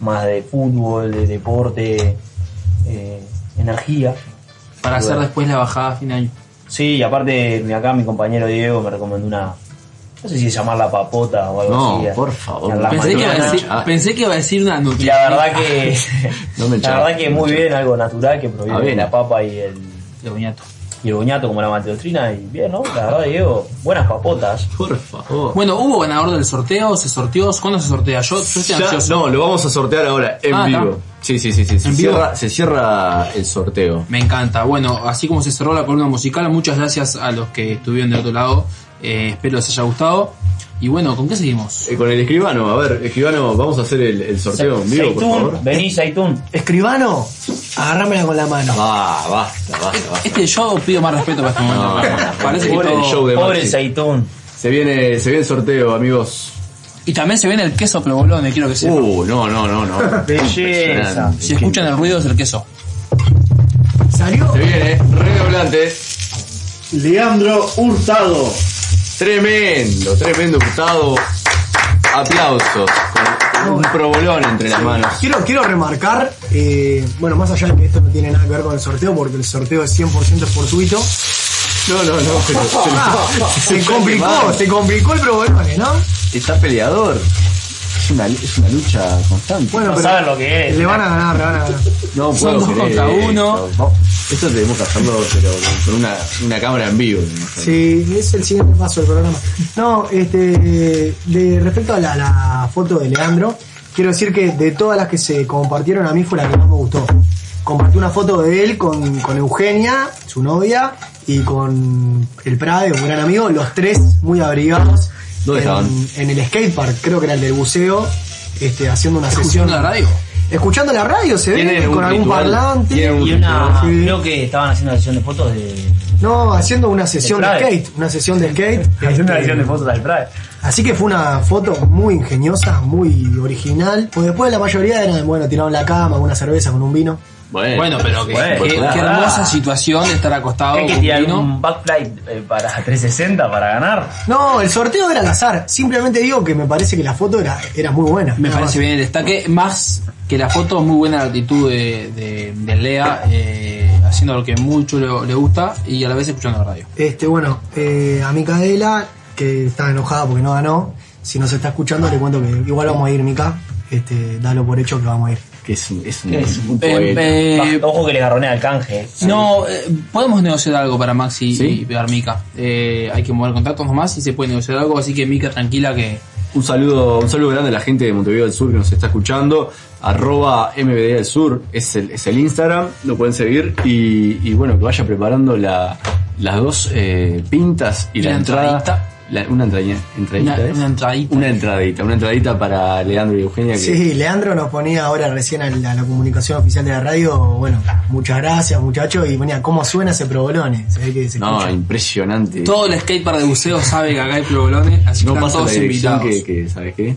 más de fútbol, de deporte, eh, energía. Para hacer Bueno. después la bajada a fin de año. Sí, y aparte mi- acá mi compañero Diego me recomendó una, no sé si llamarla papota o algo No, así. eh, por favor. Pensé que, iba a decir, pensé que iba a decir una Y nutrición. la verdad que, No me la verdad que muy bien, algo natural que proviene de la papa y el, De el boñato como la maltodextrina y bien, ¿no? La verdad Diego, buenas papotas. Por favor. Bueno, hubo ganador del sorteo, se sorteó. ¿Cuándo se sortea? Yo, yo estoy Ya- ansioso. no, lo vamos a sortear ahora en Ah, vivo. está. Sí, sí, sí, sí. Se, ¿En vivo? cierra, se cierra el sorteo. Me encanta. Bueno, así como se cerró la columna musical, muchas gracias a los que estuvieron del otro lado. Eh, espero les haya gustado. Y bueno, ¿con qué seguimos? Eh, con el escribano, a ver, escribano, vamos a hacer el, el sorteo en vivo, por favor. Vení, Seitún. Escribano, agárramela con la mano. Ah, basta, basta, basta. Este yo pido más respeto para este momento. No, Parece que todo- el show de Pobre Maxi. Seitún. Se viene, se viene el sorteo, amigos. Y también se viene el queso provolone, quiero que sepan. Uh, no, no, no, no. Belleza. si escuchan el ruido es el queso. ¿Salió? Se viene, redoblante. Leandro Hurtado. Tremendo, tremendo gustado. Aplausos. Con un provolón entre las manos. Quiero, quiero remarcar, eh, bueno, más allá de que esto no tiene nada que ver con el sorteo, porque el sorteo es 100% fortuito, No, no, no, pero se complicó, se complicó el provolone, ¿no? está peleador. Es una, es una lucha constante. Bueno, No pero saben lo que es. le van a ganar, le van a ganar. no son dos creer contra uno. Esto, esto tenemos que hacerlo, pero con una, una cámara en vivo. Sí, es el siguiente paso del programa. No, este, de respecto a la, la foto de Leandro, quiero decir que de todas las que se compartieron a mí fue la que más me gustó. Compartí una foto de él con, con Eugenia, su novia, y con el Prade, un gran amigo, los tres muy abrigados. ¿Dónde en, estaban? En el skatepark, creo que era el del buceo, este, haciendo una sesión. ¿Escuchando la radio? Escuchando la radio, se ve, con algún ritual, parlante. un Y una, Sí. creo que estaban haciendo una sesión de fotos de. No, haciendo una sesión de skate, una sesión de skate. Haciendo una Este, sesión de fotos del Pride. Así que fue una foto muy ingeniosa, muy original. Pues después la mayoría eran, bueno, tiraron la cama, una cerveza con un vino. Bueno, Bueno, pero que, Bueno, qué, hermosa situación de estar acostado Hay que con tirar vino. un backflight eh, para 360 para ganar. No, el sorteo era al azar. Simplemente digo que me parece que la foto era, era muy buena. Me parece bien el destaque, más que la foto, muy buena la actitud de, de, de Lea, eh, haciendo lo que mucho le, le gusta y a la vez escuchando la radio. Este, bueno, eh, a Micaela, que está enojada porque no ganó. Si nos está escuchando, le cuento que igual vamos a ir, Mica. Este, dalo por hecho que vamos a ir. Que es un, es un, ¿Qué es? un Eh, poeta. eh, Ojo que le garronea el canje. no, eh, podemos negociar algo para Maxi ¿Sí? y pegar Mica. Eh, hay que mover contactos nomás y se puede negociar algo, así que Mica tranquila que Un saludo, un saludo grande a la gente de Montevideo del Sur que nos está escuchando. Arroba MBD del Sur es el, es el Instagram, lo pueden seguir. Y, y bueno, que vaya preparando la, las dos eh, pintas y, Y la, la entrada. La- una entraña- entradita. Una- entradita. Una entradita, una entradita para Leandro y Eugenia. Que, Sí, Leandro nos ponía ahora recién a la, a la comunicación oficial de la radio. Bueno, muchas gracias, muchachos. Y ponía cómo suena ese provolone. Se ve que se no, escucha. impresionante. todo el skatepark de buceo sabe que acá hay probolones, así que no están pasa la todos dirección invitados. que, que, ¿sabes qué?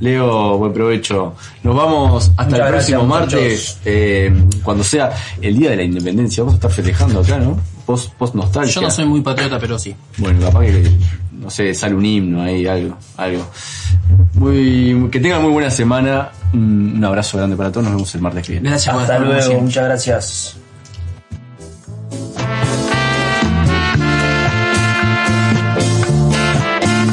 Leo, buen provecho. Nos vamos hasta Muchas el próximo gracias, martes, eh, cuando sea el día de la independencia. Vamos a estar festejando acá, ¿no? Post, post nostalgia. Yo no soy muy patriota, pero sí. Bueno, capaz que, no sé, sale un himno ahí, algo, algo. Muy, que tengan muy buena semana. Un, abrazo grande para todos. Nos vemos el martes que viene. Gracias Hasta luego, muchas gracias.